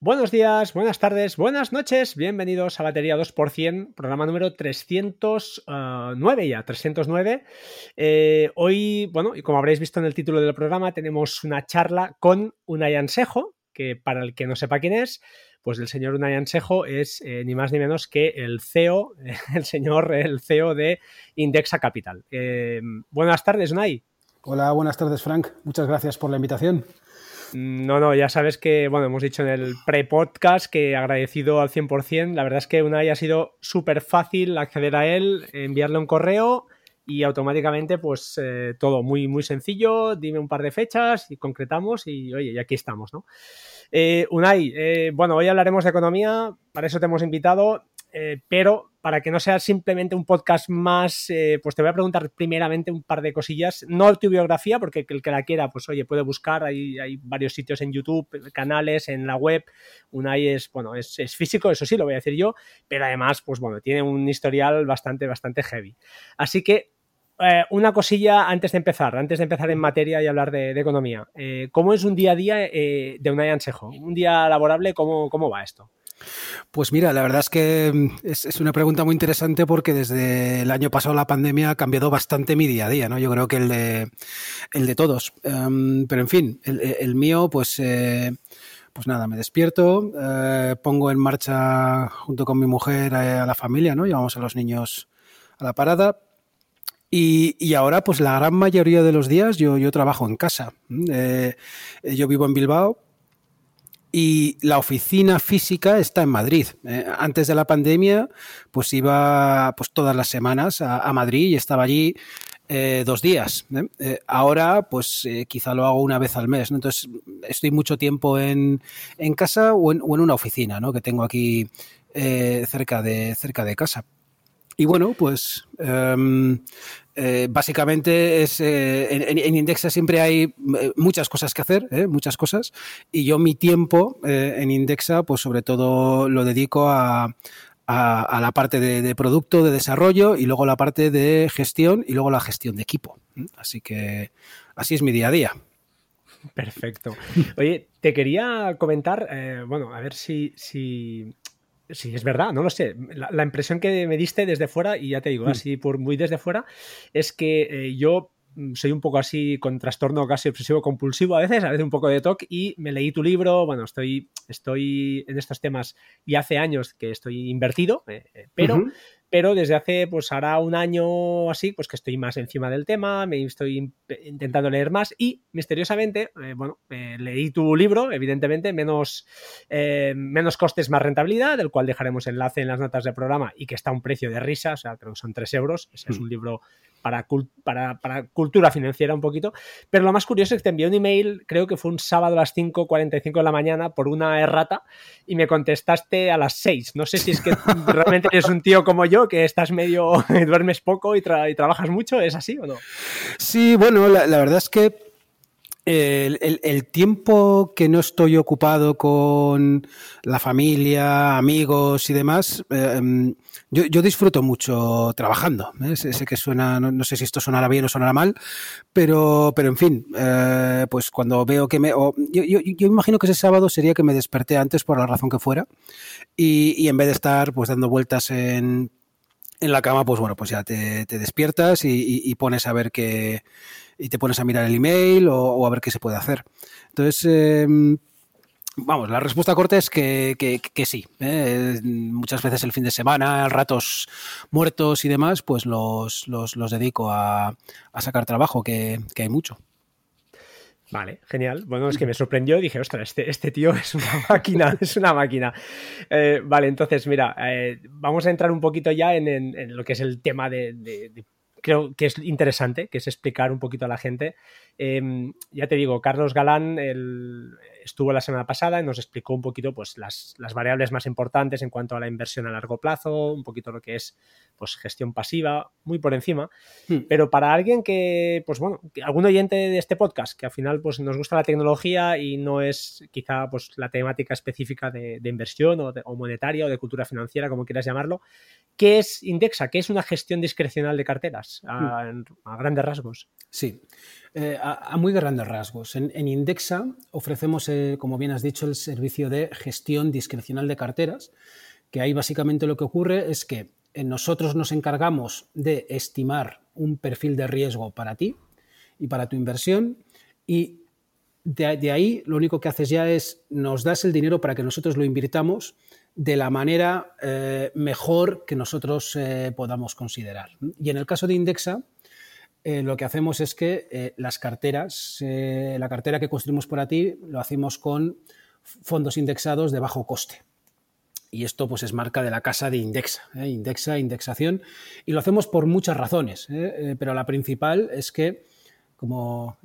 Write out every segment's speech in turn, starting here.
Buenos días, buenas tardes, buenas noches, bienvenidos a Batería 2%, programa número 309 ya, 309. Eh, hoy, bueno, y como habréis visto en el título del programa, tenemos una charla con Unai Ansejo, que para el que no sepa quién es, pues el señor Unai Ansejo es eh, ni más ni menos que el CEO, el señor, el CEO de Indexa Capital. Eh, buenas tardes, Unai. Hola, buenas tardes, Frank. Muchas gracias por la invitación. No, no, ya sabes que, bueno, hemos dicho en el pre-podcast que agradecido al 100%. La verdad es que una ha sido súper fácil acceder a él, enviarle un correo y automáticamente, pues eh, todo muy, muy sencillo. Dime un par de fechas y concretamos y, oye, y aquí estamos, ¿no? Eh, Unai, eh, bueno, hoy hablaremos de economía, para eso te hemos invitado. Eh, pero para que no sea simplemente un podcast más, eh, pues te voy a preguntar primeramente un par de cosillas, no tu biografía, porque el que la quiera, pues oye, puede buscar, hay, varios sitios en YouTube, canales, en la web, una ahí es, bueno, es, físico, eso sí, lo voy a decir yo, pero además, pues bueno, tiene un historial bastante, bastante heavy. Así que eh, una cosilla antes de empezar, antes de empezar en materia y hablar de, economía. ¿Cómo es un día a día de un Ansejo? Un día laborable, ¿cómo, cómo va esto? Pues mira, la verdad es que mm, es, una pregunta muy interesante porque desde el año pasado la pandemia ha cambiado bastante mi día a día, ¿no? Yo creo que el de, el de todos. Em, pero en fin, el, mío, pues, eh, pues nada, me despierto, eh, pongo en marcha junto con mi mujer eh, a, la familia, ¿no? Llevamos a los niños a la parada, y, ahora, pues la gran mayoría de los días yo, yo trabajo en casa. yo vivo en Bilbao, y la oficina física está en Madrid. Eh, antes de la pandemia, pues iba pues todas las semanas a, Madrid y estaba allí eh, dos días. ¿eh? ahora, pues quizá lo hago una vez al mes. Entonces, estoy mucho tiempo en, en casa o en, una oficina ¿no? que tengo aquí cerca, de, cerca de casa. Y bueno, pues em, eh, básicamente es eh, en, Indexa siempre hay eh, muchas cosas que hacer, muchas cosas, y yo mi tiempo en Indexa, pues sobre todo lo dedico a, la parte de, producto, de desarrollo, y luego la parte de gestión, y luego la gestión de equipo. Así que así es mi día a día. Perfecto. Oye, te quería comentar, bueno, a ver si, si Sí, es verdad, no lo sé. La, impresión que me diste desde fuera, y ya te digo, mm. así por muy desde fuera, es que eh, yo soy un poco así con trastorno casi obsesivo compulsivo a veces, a veces un poco de TOC y me leí tu libro, bueno, estoy, estoy en estos temas y hace años que estoy invertido, eh, eh, pero pero desde hace, pues hará un año así, pues que estoy más encima del tema, me estoy intentando leer más y misteriosamente, eh, bueno, eh, leí tu libro, evidentemente, menos, menos costes, más rentabilidad, del cual dejaremos enlace en las notas del programa y que está a un precio de risa, o sea, creo que son 3 euros, ese es mm. un libro para, para, cultura financiera un poquito. Pero lo más curioso es que te envié un email, creo que fue un sábado a las 5.45 de la mañana por una errata y me contestaste a las 6. No sé si es que realmente eres un tío como yo, que estás medio, duermes poco y, trabajas mucho, ¿es así o no? Sí, bueno, la verdad es que el, tiempo que no estoy ocupado con la familia, amigos y demás, em, yo, disfruto mucho trabajando. ¿eh? Sé, que suena, no, sé si esto sonará bien o sonará mal, pero, pero en fin, eh, pues cuando veo que me... yo, yo, imagino que ese sábado sería que me desperté antes por la razón que fuera y, en vez de estar pues dando vueltas en, en la cama, pues bueno, pues ya te, despiertas y, pones a ver qué y te pones a mirar el email o, a ver qué se puede hacer. Entonces, em, vamos, la respuesta corta es que, sí. ¿eh? Muchas veces el fin de semana, ratos muertos y demás, pues los, dedico a, sacar trabajo, que, hay mucho. Vale, genial. Bueno, es que me sorprendió dije, ostras, este, este tío es una máquina, es una máquina. Eh, vale, entonces, mira, eh, vamos a entrar un poquito ya en, lo que es el tema de creo que es interesante, que es explicar un poquito a la gente. Em, ya te digo, Carlos Galán estuvo la semana pasada y nos explicó un poquito pues, las, variables más importantes en cuanto a la inversión a largo plazo, un poquito lo que es pues, gestión pasiva, muy por encima. Hmm. Pero para alguien que, pues bueno, algún oyente de este podcast, que al final pues, nos gusta la tecnología y no es quizá pues, la temática específica de, inversión o, o monetaria o de cultura financiera, como quieras llamarlo, ¿Qué es Indexa? ¿Qué es una gestión discrecional de carteras a, hmm. grandes rasgos? Sí. A, muy grandes rasgos. En, Indexa ofrecemos, como bien has dicho, el servicio de gestión discrecional de carteras, que ahí básicamente lo que ocurre es que nosotros nos encargamos de estimar un perfil de riesgo para ti y para tu inversión y de, ahí lo único que haces ya es nos das el dinero para que nosotros lo invirtamos de la manera eh, mejor que nosotros eh, podamos considerar. Y en el caso de Indexa, eh, lo que hacemos es que las carteras, la cartera que construimos para ti, lo hacemos con fondos indexados de bajo coste. Y esto pues es marca de la casa de Indexa, Indexa, indexación, y lo hacemos por muchas razones, pero la principal es que, como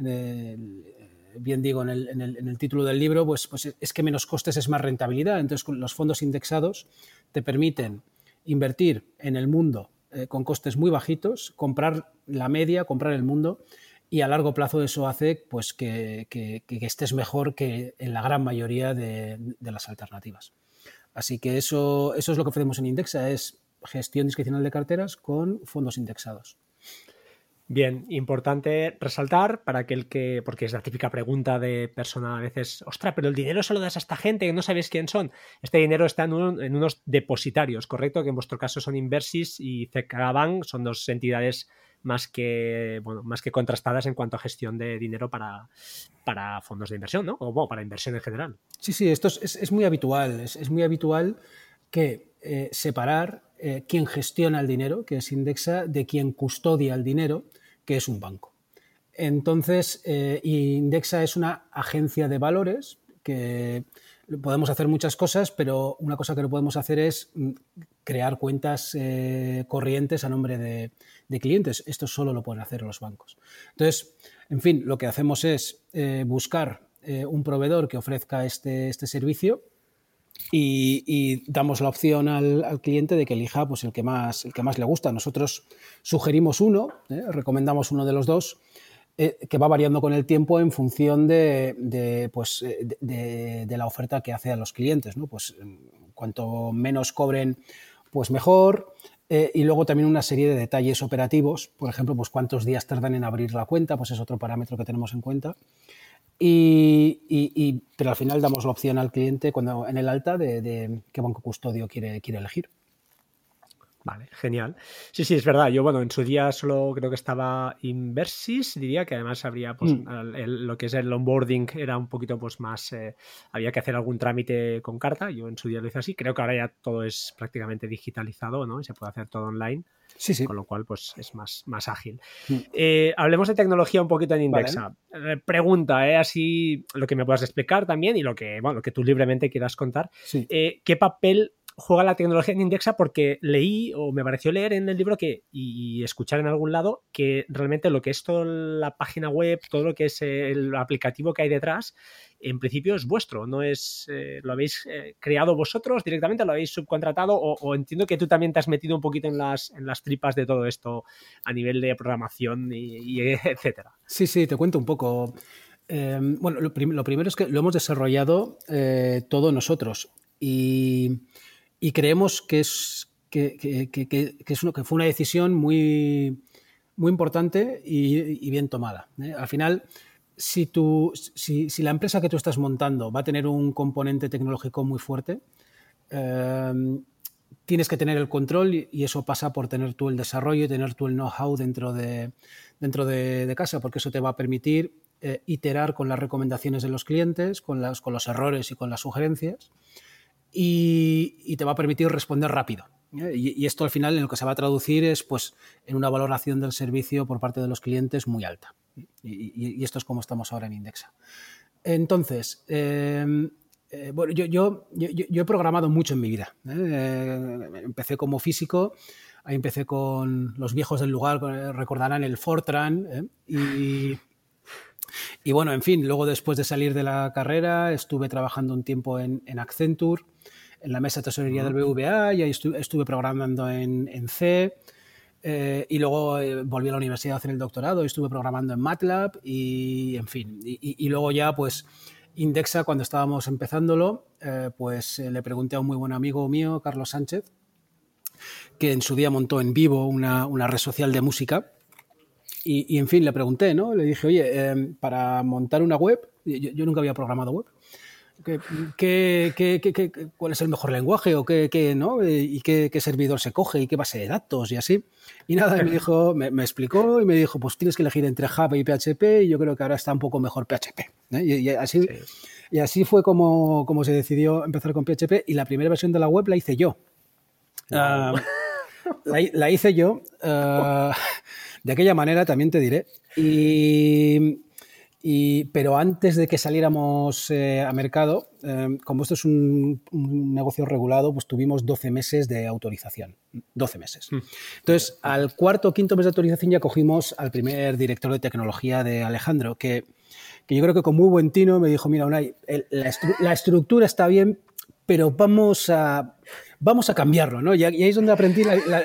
bien digo en el, título del libro, pues, pues, es que menos costes es más rentabilidad. Entonces, los fondos indexados te permiten invertir en el mundo eh, con costes muy bajitos, comprar la media, comprar el mundo y a largo plazo eso hace pues, que, estés mejor que en la gran mayoría de, las alternativas. Así que eso, eso es lo que ofrecemos en Indexa, es gestión discrecional de carteras con fondos indexados. Bien, importante resaltar para aquel que, porque es la típica pregunta de persona a veces, ostra, pero el dinero se lo das a esta gente que no sabéis quién son. Este dinero está en, unos depositarios, ¿correcto? Que en vuestro caso son Inversis y CKBank, son dos entidades más que, bueno, más que contrastadas en cuanto a gestión de dinero para, para fondos de inversión, ¿no? O para inversión en general. Sí, sí, esto es, muy habitual. Es, muy habitual que eh, separar eh, quién gestiona el dinero, que es Indexa, de quién custodia el dinero, que es un banco. Entonces, eh, Indexa es una agencia de valores que podemos hacer muchas cosas, pero una cosa que no podemos hacer es mm, crear cuentas eh, corrientes a nombre de, clientes. Esto solo lo pueden hacer los bancos. Entonces, en fin, lo que hacemos es buscar un proveedor que ofrezca este, este servicio y, damos la opción al, cliente de que elija pues, el, que más, el que más le gusta. Nosotros sugerimos uno, ¿eh? recomendamos uno de los dos, eh, que va variando con el tiempo en función de, pues, eh, de, la oferta que hace a los clientes. ¿no? Pues, cuanto menos cobren, pues mejor. y luego también una serie de detalles operativos, por ejemplo, pues cuántos días tardan en abrir la cuenta, pues es otro parámetro que tenemos en cuenta. Y, pero al final damos la opción al cliente cuando en el alta de, qué banco custodio quiere, quiere elegir. Vale, genial. Sí, sí, es verdad. Yo, bueno, en su día solo creo que estaba Inversis, diría que además habría, pues, mm. lo que es el onboarding era un poquito, pues, más, eh, había que hacer algún trámite con carta. Yo en su día lo hice así. Creo que ahora ya todo es prácticamente digitalizado, ¿no? Y se puede hacer todo online. Sí, sí. Con lo cual, pues, es más, más ágil. Mm. Eh, hablemos de tecnología un poquito en Indexa. Eh, pregunta, ¿eh? Así, lo que me puedas explicar también y lo que, bueno, lo que tú libremente quieras contar. ¿Qué papel juega la tecnología en Indexa porque leí o me pareció leer en el libro que y escuchar en algún lado que realmente lo que es toda la página web, todo lo que es el aplicativo que hay detrás, en principio es vuestro, no es eh, lo habéis eh, creado vosotros directamente, lo habéis subcontratado o, entiendo que tú también te has metido un poquito en las en las tripas de todo esto a nivel de programación y, etcétera. Sí, sí, te cuento un poco. Em, bueno, lo, primero es que lo hemos desarrollado eh, todo nosotros y y creemos que es, que, es uno, que fue una decisión muy, muy importante y, bien tomada. ¿eh? Al final, si, tú, si, la empresa que tú estás montando va a tener un componente tecnológico muy fuerte, em, tienes que tener el control y, eso pasa por tener tú el desarrollo y tener tú el know-how dentro, de, dentro de, casa, porque eso te va a permitir eh, iterar con las recomendaciones de los clientes, con, las, con los errores y con las sugerencias y, te va a permitir responder rápido. ¿eh? Y, esto al final en lo que se va a traducir es pues, en una valoración del servicio por parte de los clientes muy alta. Y, esto es como estamos ahora en Indexa. Entonces, em, eh, bueno, yo, yo, yo, he programado mucho en mi vida. ¿eh? empecé como físico, ahí empecé con los viejos del lugar, recordarán el Fortran, y, y bueno, en fin, luego después de salir de la carrera estuve trabajando un tiempo en, Accenture, en la mesa de tesorería del BVA, y ahí estuve, programando en, C. Eh, y luego eh, volví a la universidad a hacer el doctorado y estuve programando en MATLAB y, en fin, y, luego ya pues Indexa, cuando estábamos empezándolo, eh, pues le pregunté a un muy buen amigo mío, Carlos Sánchez, que en su día montó en vivo una, una red social de música y, en fin, le pregunté, ¿no? Le dije, oye, para montar una web, yo, nunca había programado web, ¿qué, cuál es el mejor lenguaje o qué, ¿no? y qué, servidor se coge y qué base de datos y así? Y nada, me dijo, me, explicó y me dijo, pues tienes que elegir entre Java y PHP y yo creo que ahora está un poco mejor PHP. ¿eh? Y, así, y así fue como, como se decidió empezar con PHP y la primera versión de la web la hice yo. Ah, la, hice yo. Ah, de aquella manera también te diré. Y, pero antes de que saliéramos eh, a mercado, eh, como esto es un, negocio regulado, pues tuvimos 12 meses de autorización. 12 meses. Hmm. Entonces, al cuarto o quinto mes de autorización ya cogimos al primer director de tecnología de Alejandro, que, yo creo que con muy buen tino me dijo, mira, Unai, la estructura está bien, pero vamos a, vamos a cambiarlo, ¿no? Y, ahí es donde aprendí la,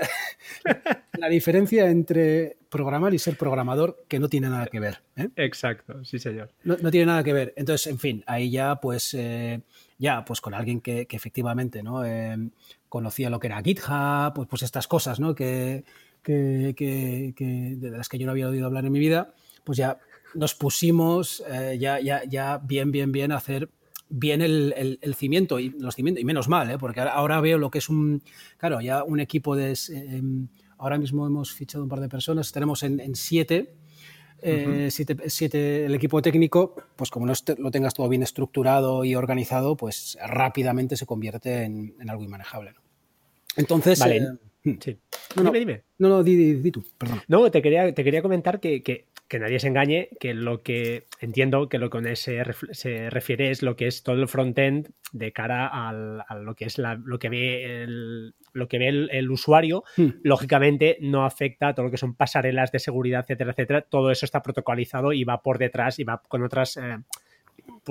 diferencia entre programar y ser programador, que no tiene nada que ver. ¿eh? Exacto, sí, señor. No, tiene nada que ver. Entonces, en fin, ahí ya, pues, eh, ya, pues con alguien que, efectivamente, ¿no? Eh, conocía lo que era GitHub, pues, pues estas cosas, ¿no? Que, de las que yo no había oído hablar en mi vida, pues ya nos pusimos ya, ya, ya bien, bien, bien a hacer bien el, cimiento y los cimientos, y menos mal, ¿eh? porque ahora veo lo que es un, claro, ya un equipo de, ahora mismo hemos fichado un par de personas, tenemos en, eh, siete, siete, el equipo técnico, pues como no lo tengas todo bien estructurado y organizado, pues rápidamente se convierte en, algo inmanejable. Entonces, vale. Eh, hmm. sí. No, dime, dime. No, no, di, tú, perdón. No, te quería, te quería comentar que, que que nadie se engañe, que lo que entiendo que lo que con ese se refiere es lo que es todo el frontend de cara al, a lo que es lo que ve el, lo que ve el, usuario. Hmm. Lógicamente no afecta a todo lo que son pasarelas de seguridad, etcétera, etcétera. Todo eso está protocolizado y va por detrás y va con otras eh,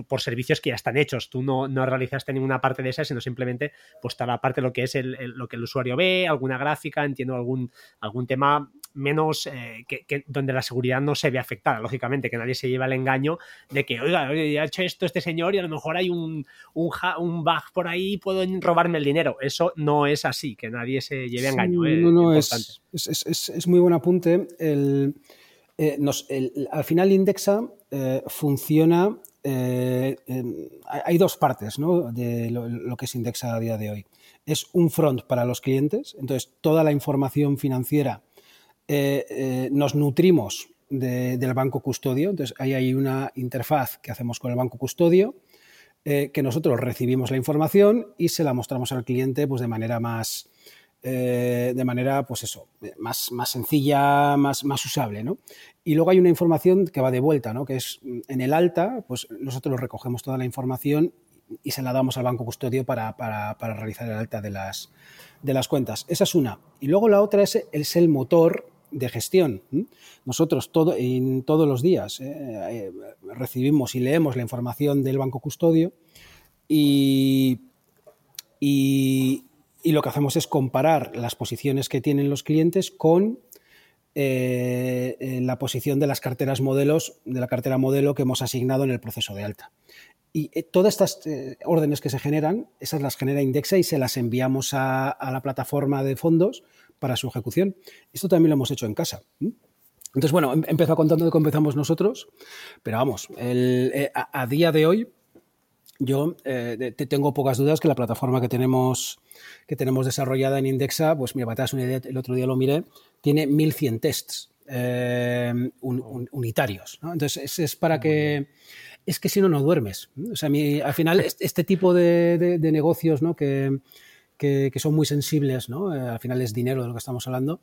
por, servicios que ya están hechos. Tú no, no, realizaste ninguna parte de esa, sino simplemente pues toda la parte de lo que es el, lo que el usuario ve, alguna gráfica, entiendo algún, algún tema menos eh, que, donde la seguridad no se ve afectada, lógicamente, que nadie se lleva el engaño de que, oiga, ya ha hecho esto este señor y a lo mejor hay un, un, un bug por ahí y puedo robarme el dinero. Eso no es así, que nadie se lleve engaño. Eh, no, no, es, es, es, muy buen apunte. El, eh, al final Indexa funciona eh, hay dos partes de lo, que es Indexa a día de hoy. Es un front para los clientes, entonces toda la información financiera eh, eh, nos nutrimos del banco custodio, entonces ahí hay una interfaz que hacemos con el banco custodio, que nosotros recibimos la información y se la mostramos al cliente pues, de manera más, eh, de manera, pues eso, más, más sencilla, más, más usable, ¿no? Y luego hay una información que va de vuelta, ¿no? Que es mm, en el alta, pues nosotros recogemos toda la información y se la damos al banco custodio para, realizar el alta de las, de las cuentas. Esa es una. Y luego la otra es, el motor de gestión. Nosotros en, todos los días ¿eh? Eh, recibimos y leemos la información del banco custodio y, y, lo que hacemos es comparar las posiciones que tienen los clientes con eh, la posición de las carteras modelos, de la cartera modelo que hemos asignado en el proceso de alta. Y todas estas órdenes que se generan, esas las genera Indexa y se las enviamos a, la plataforma de fondos para su ejecución. Esto también lo hemos hecho en casa. Entonces, bueno, em, empezó contando de cómo empezamos nosotros, pero vamos, a, día de hoy yo tengo pocas dudas que la plataforma que tenemos que tenemos desarrollada en Indexa, pues mira, para una idea, el otro día lo miré, tiene 1100 tests eh, unitarios. Entonces, es, para que... Es que si no, no duermes. O sea, al final, este tipo de, negocios ¿no? que, que, son muy sensibles, ¿no? Eh, al final es dinero de lo que estamos hablando,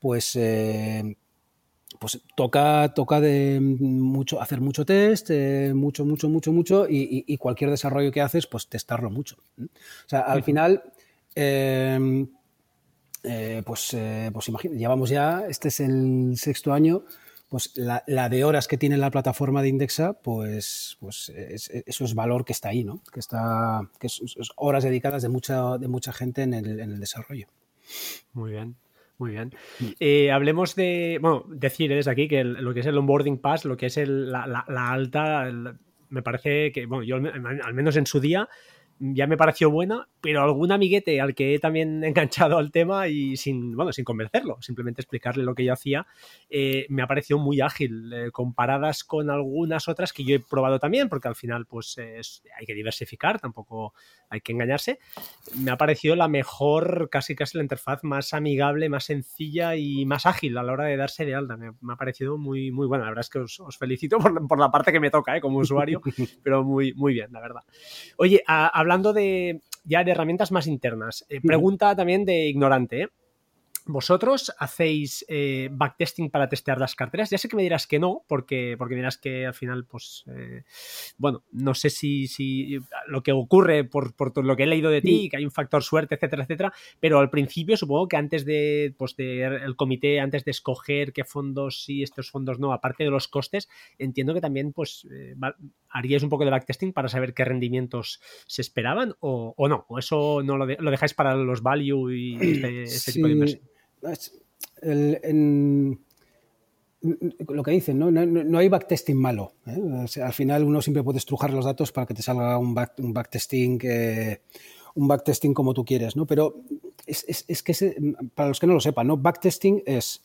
pues... Eh, pues toca, toca de mucho, hacer mucho test, mucho, mucho, mucho, mucho, y, cualquier desarrollo que haces, pues testarlo mucho. O sea, al final, Em, eh, pues, eh, pues llevamos ya, este es el sexto año, pues la, de horas que tiene la plataforma de Indexa, pues, pues eso es valor que está ahí, ¿no? Que está, que es, horas dedicadas de mucha, de mucha gente en el, desarrollo. Muy bien. Muy bien. Eh, hablemos de, bueno, decir desde aquí que lo que es el onboarding pass, lo que es la, alta, me parece que, bueno, yo al menos en su día ya me pareció buena, pero algún amiguete al que he también enganchado al tema y sin, bueno, sin convencerlo, simplemente explicarle lo que yo hacía, eh, me ha parecido muy ágil, eh, comparadas con algunas otras que yo he probado también, porque al final pues hay que diversificar, tampoco hay que engañarse. Me ha parecido la mejor, casi casi la interfaz más amigable, más sencilla y más ágil a la hora de darse de alta. Me, ha parecido muy, muy buena. La verdad es que os, felicito por, la parte que me toca como usuario, pero muy, muy bien, la verdad. Oye, hablando de ya de herramientas más internas, eh, pregunta también de ignorante, ¿eh? ¿Vosotros hacéis eh, backtesting para testear las carteras? Ya sé que me dirás que no, porque, porque dirás que al final, pues, eh, bueno, no sé si, si lo que ocurre por, por, lo que he leído de ti, que hay un factor suerte, etcétera, etcétera, pero al principio supongo que antes de, pues, de el comité, antes de escoger qué fondos sí, estos fondos no, aparte de los costes, entiendo que también, pues, eh, haríais un poco de backtesting para saber qué rendimientos se esperaban o, o no, o eso no lo, lo, dejáis para los value y este, este tipo de inversión lo que dicen, ¿no? No, hay backtesting malo. ¿eh? al final uno siempre puede estrujar los datos para que te salga un, backtesting un backtesting como tú quieres, ¿no? Pero es, que para los que no lo sepan, ¿no? Backtesting es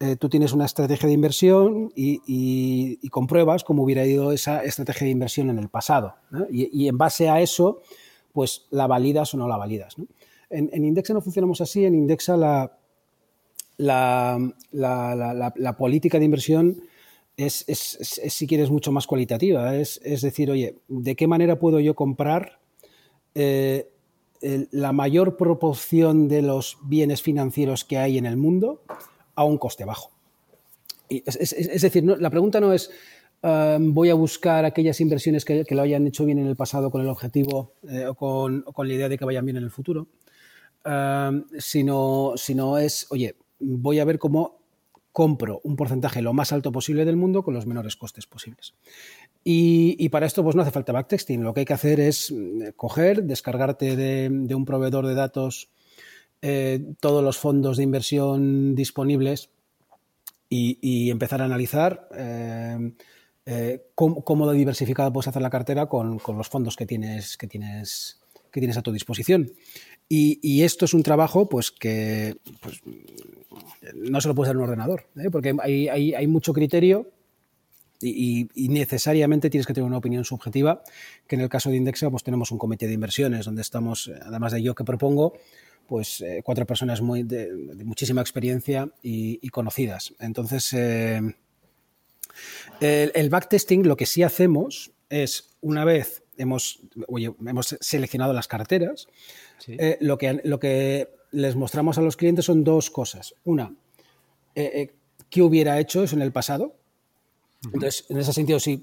eh, tú tienes una estrategia de inversión y, compruebas cómo hubiera ido esa estrategia de inversión en el pasado. Y, en base a eso, pues la validas o no la validas. En, en Indexa no funcionamos así. En Indexa la, la, política de inversión es, si quieres, mucho más cualitativa. Es, decir, oye, ¿de qué manera puedo yo comprar eh, la mayor proporción de los bienes financieros que hay en el mundo a un coste bajo? es, decir, la pregunta no es um, voy a buscar aquellas inversiones que, lo hayan hecho bien en el pasado con el objetivo eh, o, con, con, la idea de que vayan bien en el futuro, um, sino, sino es, oye, voy a ver cómo compro un porcentaje lo más alto posible del mundo con los menores costes posibles. Y, para esto pues no hace falta backtesting. Lo que hay que hacer es mm, coger, descargarte de, un proveedor de datos eh, todos los fondos de inversión disponibles y, empezar a analizar eh, eh, cómo, de diversificada puedes hacer la cartera con, los fondos que tienes, que, tienes, que tienes a tu disposición. Y, esto es un trabajo pues, que pues, no se lo puede hacer un ordenador, ¿eh? porque hay, mucho criterio y, necesariamente tienes que tener una opinión subjetiva, que en el caso de Indexa pues tenemos un comité de inversiones donde estamos, además de yo que propongo, pues eh, cuatro personas muy de, muchísima experiencia y, conocidas. Entonces, eh, el, backtesting lo que sí hacemos es, una vez hemos, hemos seleccionado las carteras, eh, lo, que, lo que les mostramos a los clientes son dos cosas. Una, eh, eh, ¿qué hubiera hecho eso en el pasado? Entonces, en ese sentido, sí,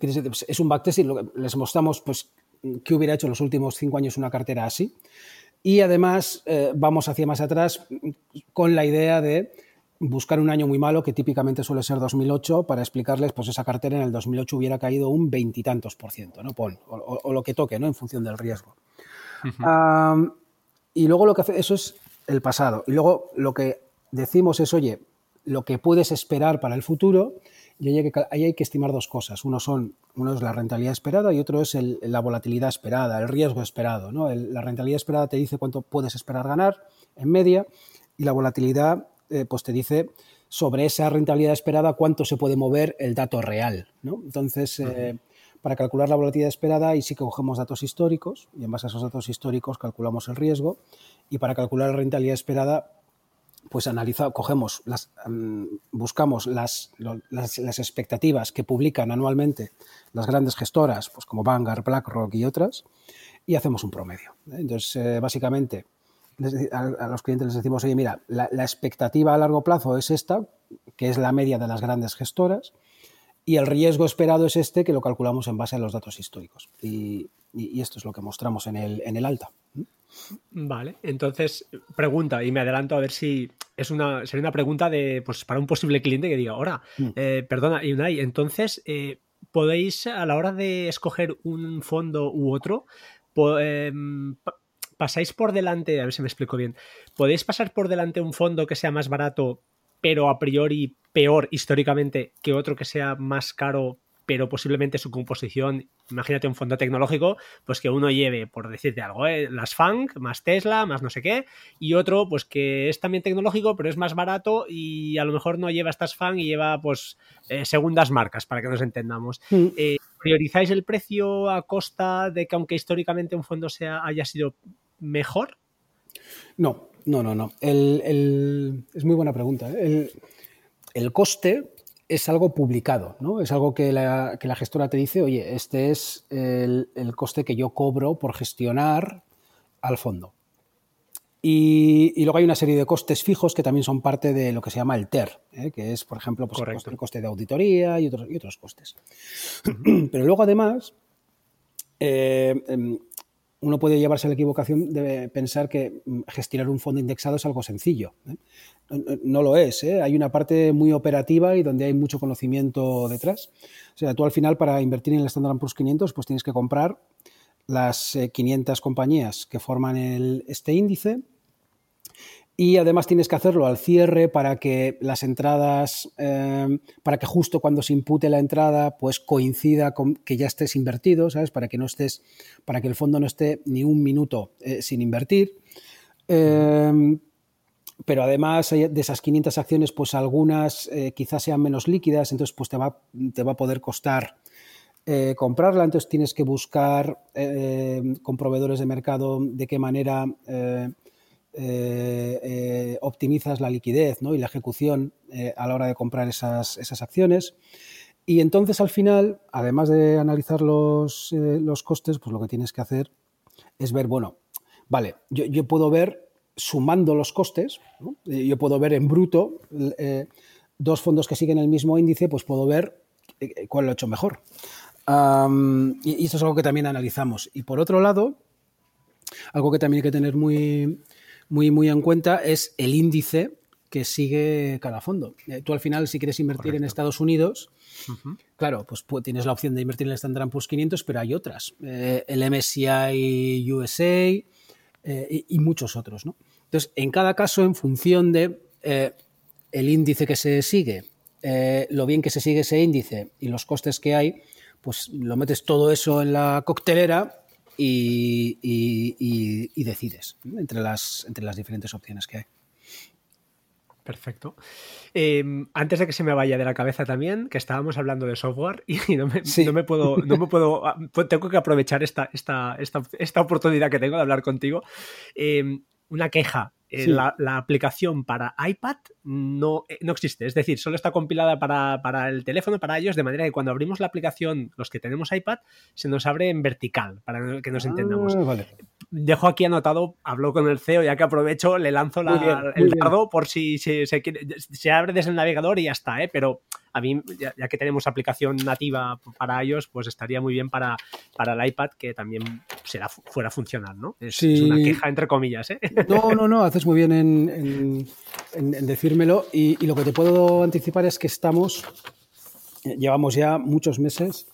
es un backtesting, les mostramos pues, qué hubiera hecho en los últimos cinco años una cartera así. Y además vamos hacia más atrás con la idea de buscar un año muy malo, que típicamente suele ser 2008, para explicarles, pues esa cartera en el 2008 hubiera caído un veintitantos por ciento, ¿no? Pon, o, lo que toque, ¿no? En función del riesgo. y luego lo que hace, eso es el pasado. Y luego lo que decimos es, oye, lo que puedes esperar para el futuro, y ahí hay que, hay que estimar dos cosas. Uno, son, uno es la rentabilidad esperada y otro es la volatilidad esperada, el riesgo esperado. ¿no? la rentabilidad esperada te dice cuánto puedes esperar ganar en media y la volatilidad eh, pues te dice sobre esa rentabilidad esperada cuánto se puede mover el dato real. ¿no? Entonces, eh, para calcular la volatilidad esperada, ahí sí que cogemos datos históricos y en base a esos datos históricos calculamos el riesgo y para calcular la rentabilidad esperada pues analiza, cogemos las, mm, buscamos las, las, expectativas que publican anualmente las grandes gestoras, pues como Vanguard, BlackRock y otras, y hacemos un promedio. ¿eh? Entonces, básicamente, a, los clientes les decimos, oye, mira, la, expectativa a largo plazo es esta, que es la media de las grandes gestoras, y el riesgo esperado es este, que lo calculamos en base a los datos históricos. Y, esto es lo que mostramos en el, en el alta. Vale, entonces pregunta, y me adelanto a ver si es una, sería una pregunta de, pues, para un posible cliente que diga, ahora, mm. eh, perdona, Unai, entonces, eh, ¿podéis a la hora de escoger un fondo u otro, em, pasáis por delante, a ver si me explico bien, ¿podéis pasar por delante un fondo que sea más barato, pero a priori peor históricamente que otro que sea más caro, pero posiblemente su composición, imagínate un fondo tecnológico, pues que uno lleve, por decirte algo, ¿eh? las FANG, más Tesla, más no sé qué, y otro, pues que es también tecnológico, pero es más barato y a lo mejor no lleva estas FANG y lleva, pues, eh, segundas marcas, para que nos entendamos. Mm. Eh, ¿Priorizáis el precio a costa de que aunque históricamente un fondo sea, haya sido mejor? No, no, no, no. es muy buena pregunta. El, el coste es algo publicado, ¿no? Es algo que la, gestora te dice, oye, este es el, coste que yo cobro por gestionar al fondo. Y, luego hay una serie de costes fijos que también son parte de lo que se llama el TER, ¿eh? que es, por ejemplo, pues, el, coste, de auditoría y otros, y otros costes. Pero luego, además, eh, em, uno puede llevarse a la equivocación de pensar que mm, gestionar un fondo indexado es algo sencillo. ¿eh? No, lo es. ¿eh? Hay una parte muy operativa y donde hay mucho conocimiento detrás. O sea, tú al final para invertir en el Standard Poor's 500 pues tienes que comprar las 500 eh, compañías que forman este índice y además tienes que hacerlo al cierre para que las entradas, em, para que justo cuando se impute la entrada, pues coincida con que ya estés invertido, ¿sabes? Para que no estés, para que el fondo no esté ni un minuto eh, sin invertir. Em, pero además de esas 500 acciones, pues algunas eh, quizás sean menos líquidas, entonces pues te va, te va a poder costar eh, comprarla, entonces tienes que buscar con proveedores de mercado de qué manera eh, eh, optimizas la liquidez ¿no? y la ejecución eh, a la hora de comprar esas, acciones. Y entonces al final, además de analizar los, los, costes, pues lo que tienes que hacer es ver, bueno, vale, yo, yo puedo ver sumando los costes, yo puedo ver en bruto dos fondos que siguen el mismo índice, pues puedo ver cuál lo ha hecho mejor. y, y esto es algo que también analizamos. Y por otro lado, algo que también hay que tener muy, muy, muy en cuenta es el índice que sigue cada fondo. Eh, tú al final, si quieres invertir en Estados Unidos, claro, pues, tienes la opción de invertir en el Standard Poor's 500, pero hay otras. Eh, el MSCI USA eh, y, muchos otros. ¿no? Entonces, en cada caso, en función de el índice que se sigue, lo bien que se sigue ese índice y los costes que hay, pues lo metes todo eso en la coctelera y, decides entre las, entre las diferentes opciones que hay. Perfecto. Em, antes de que se me vaya de la cabeza también, que estábamos hablando de software y no me, puedo, no me puedo, ah, pues tengo que aprovechar esta, esta, esta, oportunidad que tengo de hablar contigo. Em, una queja eh, la, aplicación para iPad no, eh, no, existe. Es decir, solo está compilada para, el teléfono, para ellos, de manera que cuando abrimos la aplicación, los que tenemos iPad, se nos abre en vertical, para que nos entendamos. Ah, Dejo aquí anotado, hablo con el CEO, ya que aprovecho, le lanzo el dardo por si se, se, abre desde el navegador y ya está, ¿eh? pero a mí, ya, que tenemos aplicación nativa para ellos, pues estaría muy bien para, para el iPad que también será, fuera funcional, ¿no? Es, una queja entre comillas, ¿eh? No, no, no, haces muy bien en, decírmelo y, lo que te puedo anticipar es que estamos, eh, llevamos ya muchos meses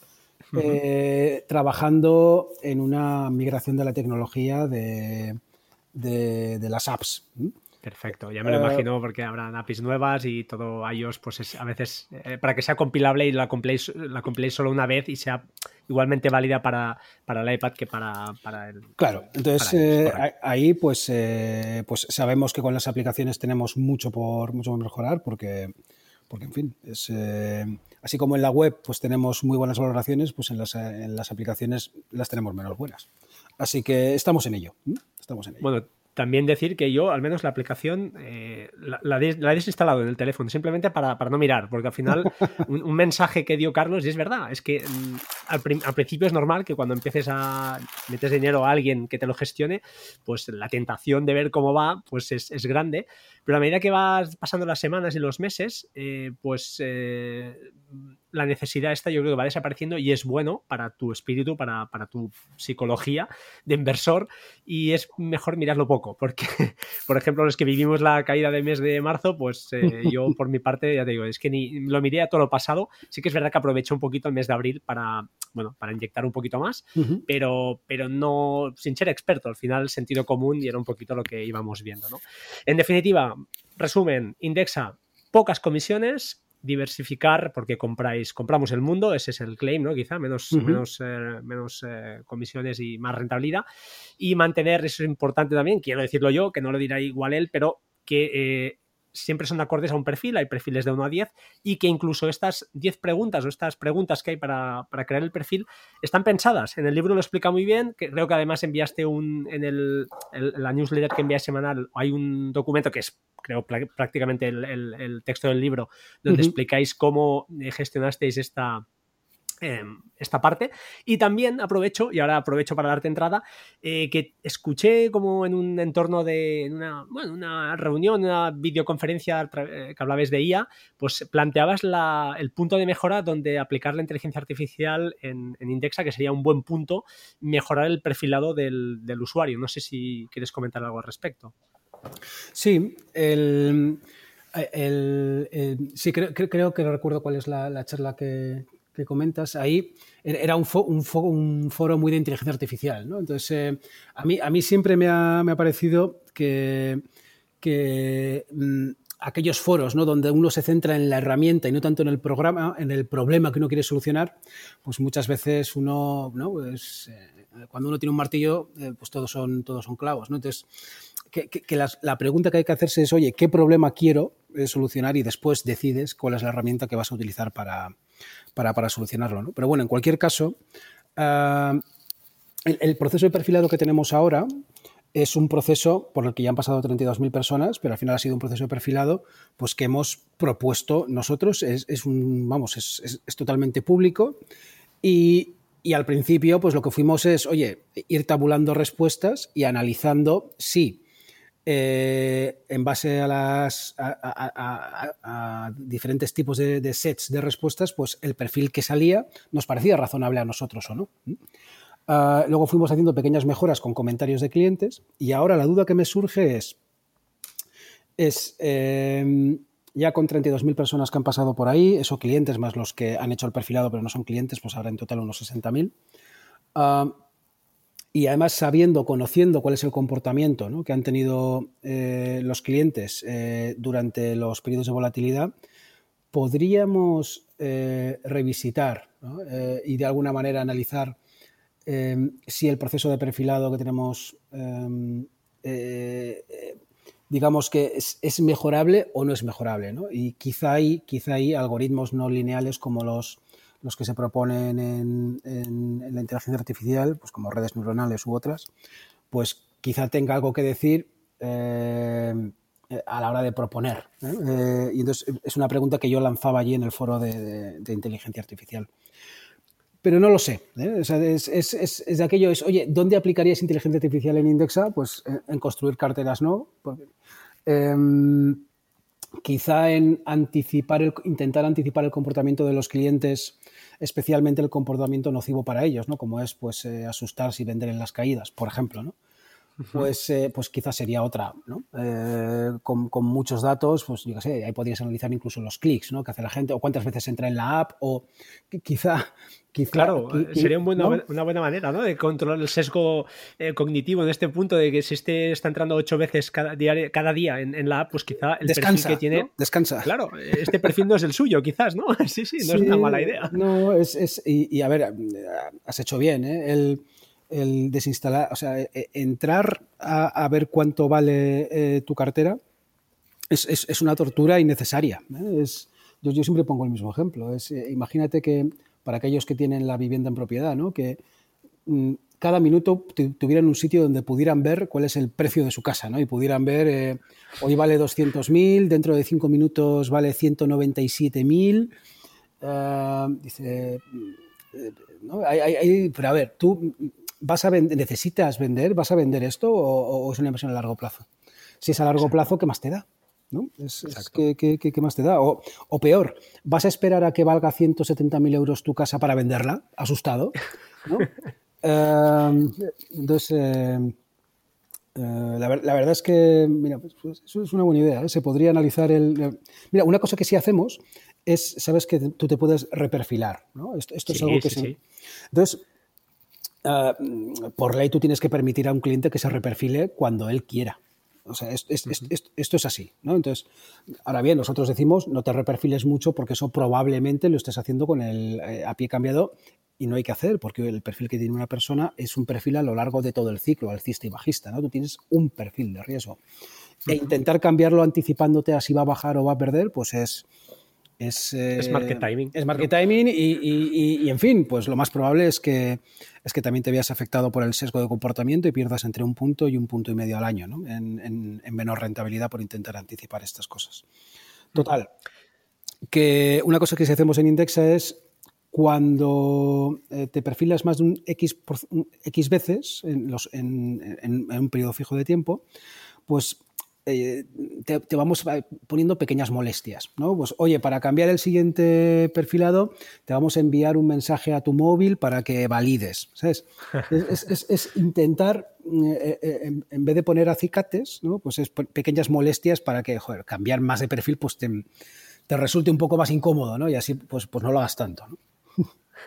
eh, trabajando en una migración de la tecnología de, de las apps. Perfecto, ya me lo eh, imagino porque habrán APIs nuevas y todo iOS, pues es a veces eh, para que sea compilable y la compléis la solo una vez y sea igualmente válida para, para el iPad que para, para el. Claro, entonces eh, ahí pues, pues sabemos que con las aplicaciones tenemos mucho por, mucho por mejorar porque, porque en fin, es, así como en la web pues tenemos muy buenas valoraciones, pues en las, en las aplicaciones las tenemos menos buenas. Así que estamos en ello. Estamos en ello. Bueno, también decir que yo, al menos la aplicación, eh, la, he desinstalado en el teléfono, simplemente para, no mirar, porque al final un, mensaje que dio Carlos, y es verdad, es que mm, al, principio es normal que cuando empieces a metes dinero a alguien que te lo gestione, pues la tentación de ver cómo va, pues es, grande, pero a medida que vas pasando las semanas y los meses, eh, pues... Eh, la necesidad esta yo creo que va desapareciendo y es bueno para tu espíritu, para, tu psicología de inversor y es mejor mirarlo poco, porque, por ejemplo, los que vivimos la caída del mes de marzo, pues eh, yo por mi parte, ya te digo, es que ni lo miré a todo lo pasado, sí que es verdad que aproveché un poquito el mes de abril para, bueno, para inyectar un poquito más, pero, pero no, sin ser experto, al final sentido común y era un poquito lo que íbamos viendo, ¿no? En definitiva, resumen, Indexa, pocas comisiones, diversificar porque compráis, compramos el mundo, ese es el claim, ¿no? Quizá menos, menos, eh, menos eh, comisiones y más rentabilidad. Y mantener, eso es importante también, quiero decirlo yo, que no lo dirá igual él, pero que eh, siempre son acordes a un perfil, hay perfiles de 1 a 10, y que incluso estas 10 preguntas o estas preguntas que hay para, crear el perfil están pensadas. En el libro lo explica muy bien, que creo que además enviaste un, en el, la newsletter que envías semanal, hay un documento que es creo prácticamente el, texto del libro, donde explicáis cómo gestionasteis esta, Em, esta parte. Y también aprovecho, y ahora aprovecho para darte entrada, eh, que escuché como en un entorno de una, bueno, una reunión, una videoconferencia eh, que hablabas de IA, pues planteabas el punto de mejora donde aplicar la inteligencia artificial en, Indexa, que sería un buen punto, mejorar el perfilado del, usuario. No sé si quieres comentar algo al respecto. Sí, el, sí creo, creo, que recuerdo cuál es la charla que, que comentas, ahí era un, un, un, foro muy de inteligencia artificial. ¿no? Entonces, eh, a, mí, a mí siempre me ha, me ha parecido que, que mm, aquellos foros ¿no? donde uno se centra en la herramienta y no tanto en el programa, en el problema que uno quiere solucionar, pues muchas veces uno, ¿no? pues, eh, cuando uno tiene un martillo, eh, pues todos son, todos son clavos. ¿no? Entonces, que, que, la pregunta que hay que hacerse es, oye, ¿qué problema quiero solucionar? Y después decides cuál es la herramienta que vas a utilizar para, para, solucionarlo. Pero bueno, en cualquier caso, ah, el, proceso de perfilado que tenemos ahora es un proceso por el que ya han pasado 32.000 personas, pero al final ha sido un proceso de perfilado pues, que hemos propuesto nosotros. Es, un, vamos, es, totalmente público y, y, al principio pues lo que fuimos es, oye, ir tabulando respuestas y analizando si eh, en base a, las, diferentes tipos de, sets de respuestas, pues el perfil que salía nos parecía razonable a nosotros o no. Ah, luego fuimos haciendo pequeñas mejoras con comentarios de clientes y ahora la duda que me surge es, es em, ya con 32.000 personas que han pasado por ahí, esos clientes más los que han hecho el perfilado pero no son clientes, pues habrá en total unos 60.000 y además sabiendo, conociendo cuál es el comportamiento que han tenido eh, los clientes eh, durante los periodos de volatilidad, podríamos eh, revisitar y de alguna manera analizar si el proceso de perfilado que tenemos, digamos que es, mejorable o no es mejorable. Y quizá hay, quizá hay algoritmos no lineales como los los que se proponen en, la inteligencia artificial, pues como redes neuronales u otras, pues quizá tenga algo que decir eh, a la hora de proponer. ¿eh? Eh, y entonces es una pregunta que yo lanzaba allí en el foro de, inteligencia artificial. Pero no lo sé. es, es, de aquello, es, oye, ¿dónde aplicarías inteligencia artificial en Indexa? Pues en, construir carteras no. Em, quizá en anticipar el, intentar anticipar el comportamiento de los clientes, especialmente el comportamiento nocivo para ellos, ¿no? Como es pues eh, asustarse y vender en las caídas, por ejemplo, ¿no? Pues, eh, pues quizás sería otra, ¿no? Eh, con, muchos datos, pues yo qué sé, ahí podrías analizar incluso los clics, ¿no? Que hace la gente, o cuántas veces entra en la app, o quizá... quizá claro, sería una buena manera, ¿no? De controlar el sesgo eh, cognitivo en este punto de que si este está entrando ocho veces cada día, cada día en, la app, pues quizá el perfil que tiene... Descansa. Claro, este perfil no es el suyo, quizás, ¿no? Sí, sí, no es una mala idea. No, es... es y, y, a ver, has hecho bien, ¿eh? El el desinstalar, o sea, e, e, entrar a, ver cuánto vale eh, tu cartera es, una tortura innecesaria. ¿eh? Es, yo, siempre pongo el mismo ejemplo. Es, eh, imagínate que para aquellos que tienen la vivienda en propiedad, ¿no? que mm, cada minuto tuvieran un sitio donde pudieran ver cuál es el precio de su casa, ¿no? Y pudieran ver, hoy vale 200.000, dentro de cinco minutos vale 197.000. dice, ¿no? pero a ver, tú ¿vas a ¿necesitas vender? ¿Vas a vender esto o, es una inversión a largo plazo? Si es a largo plazo, ¿qué más te da? ¿no? Es, ¿qué, más te da? O, peor, ¿vas a esperar a que valga 170.000 euros tu casa para venderla? Asustado. ¿no? Em, entonces, em, eh, la, verdad es que, mira, pues, pues, eso es una buena idea. ¿eh? Se podría analizar el... Mira, una cosa que sí hacemos es, sabes que tú te puedes reperfilar. ¿no? Esto, es algo que sí, Entonces, Ah, por ley tú tienes que permitir a un cliente que se reperfile cuando él quiera. O sea, esto es así, ¿no? Entonces, ahora bien, nosotros decimos no te reperfiles mucho porque eso probablemente lo estés haciendo con el eh, a pie cambiado y no hay que hacer porque el perfil que tiene una persona es un perfil a lo largo de todo el ciclo, alcista y bajista, ¿no? Tú tienes un perfil de riesgo. E intentar cambiarlo anticipándote a si va a bajar o va a perder, pues es, es, es, market timing. Es market timing y, en fin, pues lo más probable es que, es que también te veas afectado por el sesgo de comportamiento y pierdas entre un punto y un punto y medio al año ¿no? en, menor rentabilidad por intentar anticipar estas cosas. Total, que una cosa que si hacemos en Indexa es cuando eh, te perfilas más de un X, X veces en, los, en, en un periodo fijo de tiempo, pues eh, te, vamos poniendo pequeñas molestias, ¿no? Pues oye, para cambiar el siguiente perfilado, te vamos a enviar un mensaje a tu móvil para que valides, ¿sabes? es, intentar, eh, eh, en, vez de poner acicates, ¿no? Pues es pequeñas molestias para que, joder, cambiar más de perfil, pues te, te resulte un poco más incómodo, ¿no? Y así, pues, pues no lo hagas tanto, ¿no?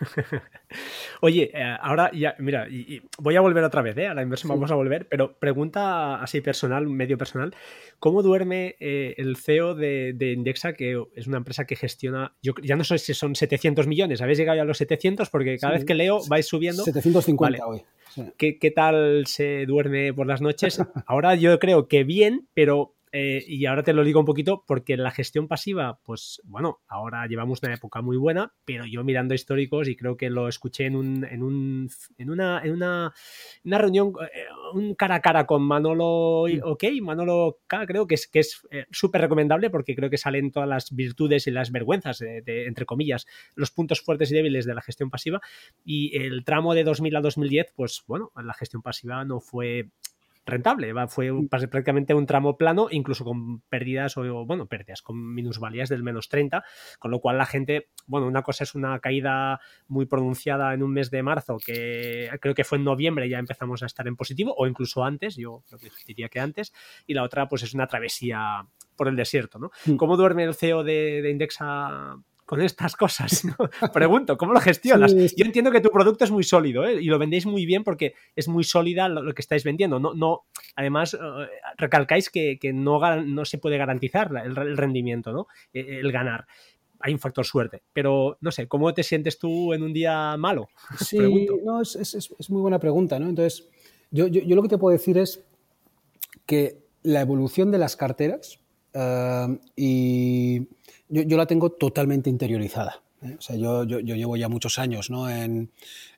Oye, eh, ahora ya, mira, y, voy a volver otra vez, ¿eh? A la inversión vamos a volver, pero pregunta así personal, medio personal, ¿cómo duerme eh, el CEO de, Indexa, que es una empresa que gestiona, yo ya no sé si son 700 millones, habéis llegado ya a los 700 porque cada vez que leo vais subiendo. 750 hoy. ¿Qué, ¿Qué tal se duerme por las noches? Ahora yo creo que bien, pero eh, y ahora te lo digo un poquito porque la gestión pasiva, pues bueno, ahora llevamos una época muy buena, pero yo mirando históricos y creo que lo escuché en, un, en, un, en, una, en una, una, reunión, eh, un cara a cara con Manolo, ok, Manolo K, creo que es que es eh, súper recomendable porque creo que salen todas las virtudes y las vergüenzas, de, entre comillas, los puntos fuertes y débiles de la gestión pasiva. Y el tramo de 2000 a 2010, pues bueno, la gestión pasiva no fue rentable. Fue mm. prácticamente un tramo plano, incluso con pérdidas o, bueno, pérdidas, con minusvalías del menos 30, con lo cual la gente, bueno, una cosa es una caída muy pronunciada en un mes de marzo, que creo que fue en noviembre ya empezamos a estar en positivo, o incluso antes, yo diría que antes, y la otra pues es una travesía por el desierto, ¿no? Mm. ¿Cómo duerme el CEO de, de Indexa con estas cosas? Pregunto, ¿cómo lo gestionas? Yo entiendo que tu producto es muy sólido ¿eh? y lo vendéis muy bien porque es muy sólida lo, que estáis vendiendo. No, no, además, eh, recalcáis que, no, no, se puede garantizar el, rendimiento, ¿no? E, el ganar hay un factor suerte. Pero no sé, ¿cómo te sientes tú en un día malo? Sí, no, es, es, muy buena pregunta, ¿no? Entonces, yo, yo, lo que te puedo decir es que la evolución de las carteras eh, y yo, la tengo totalmente interiorizada. ¿eh? O sea, yo, llevo ya muchos años, ¿no? En,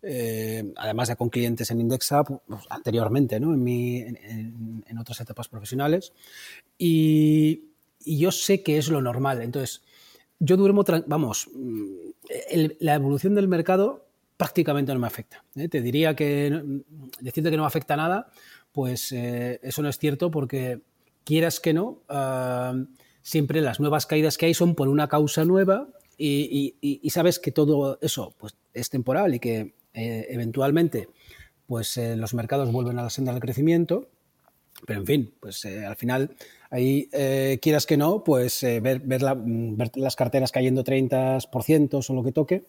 eh, además de con clientes en Indexa, pues, anteriormente, ¿no? En, mi, en, otras etapas profesionales. Y, yo sé que es lo normal. Entonces, yo duermo, vamos, mm, la evolución del mercado prácticamente no me afecta. ¿eh? Te diría que decirte que no me afecta nada, pues eso no es cierto porque quieras que no, ah, siempre las nuevas caídas que hay son por una causa nueva y, sabes que todo eso pues, es temporal y que eh, eventualmente pues, eh, los mercados vuelven a la senda del crecimiento. Pero en fin, pues eh, al final ahí quieras que no, pues ver, ver, las carteras cayendo 30% o lo que toque,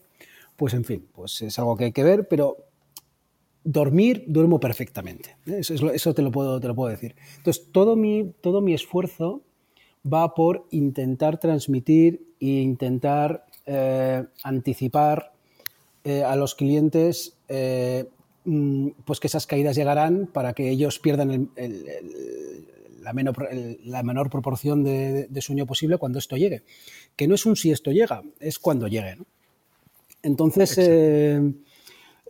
pues en fin, pues es algo que hay que ver, pero dormir, duermo perfectamente. Eso, eso te, lo puedo, te lo puedo decir. Entonces, todo mi, todo mi esfuerzo va por intentar transmitir e intentar eh, anticipar eh, a los clientes eh, mm, pues que esas caídas llegarán para que ellos pierdan la, menor, proporción de, sueño posible cuando esto llegue. Que no es un si esto llega, es cuando llegue. Entonces,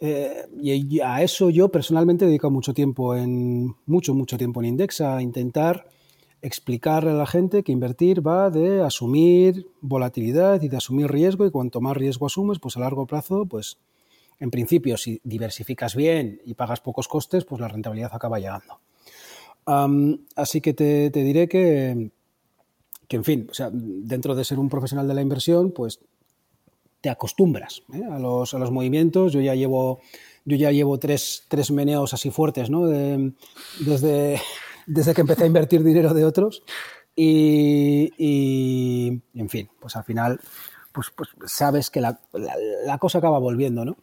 y a eso yo personalmente he dedicado mucho tiempo en, mucho, mucho tiempo en Indexa, a intentar explicarle a la gente que invertir va de asumir volatilidad y de asumir riesgo y cuanto más riesgo asumes, pues a largo plazo, pues en principio si diversificas bien y pagas pocos costes, pues la rentabilidad acaba llegando. así que te, diré que, que, en fin, o sea, dentro de ser un profesional de la inversión, pues te acostumbras ¿eh? a, los, a, los, movimientos. Yo ya llevo, yo ya llevo tres, tres meneos así fuertes, ¿no? desde desde que empecé a invertir dinero de otros. Y, en fin, pues al final, pues, pues sabes que la, cosa acaba volviendo, ¿no?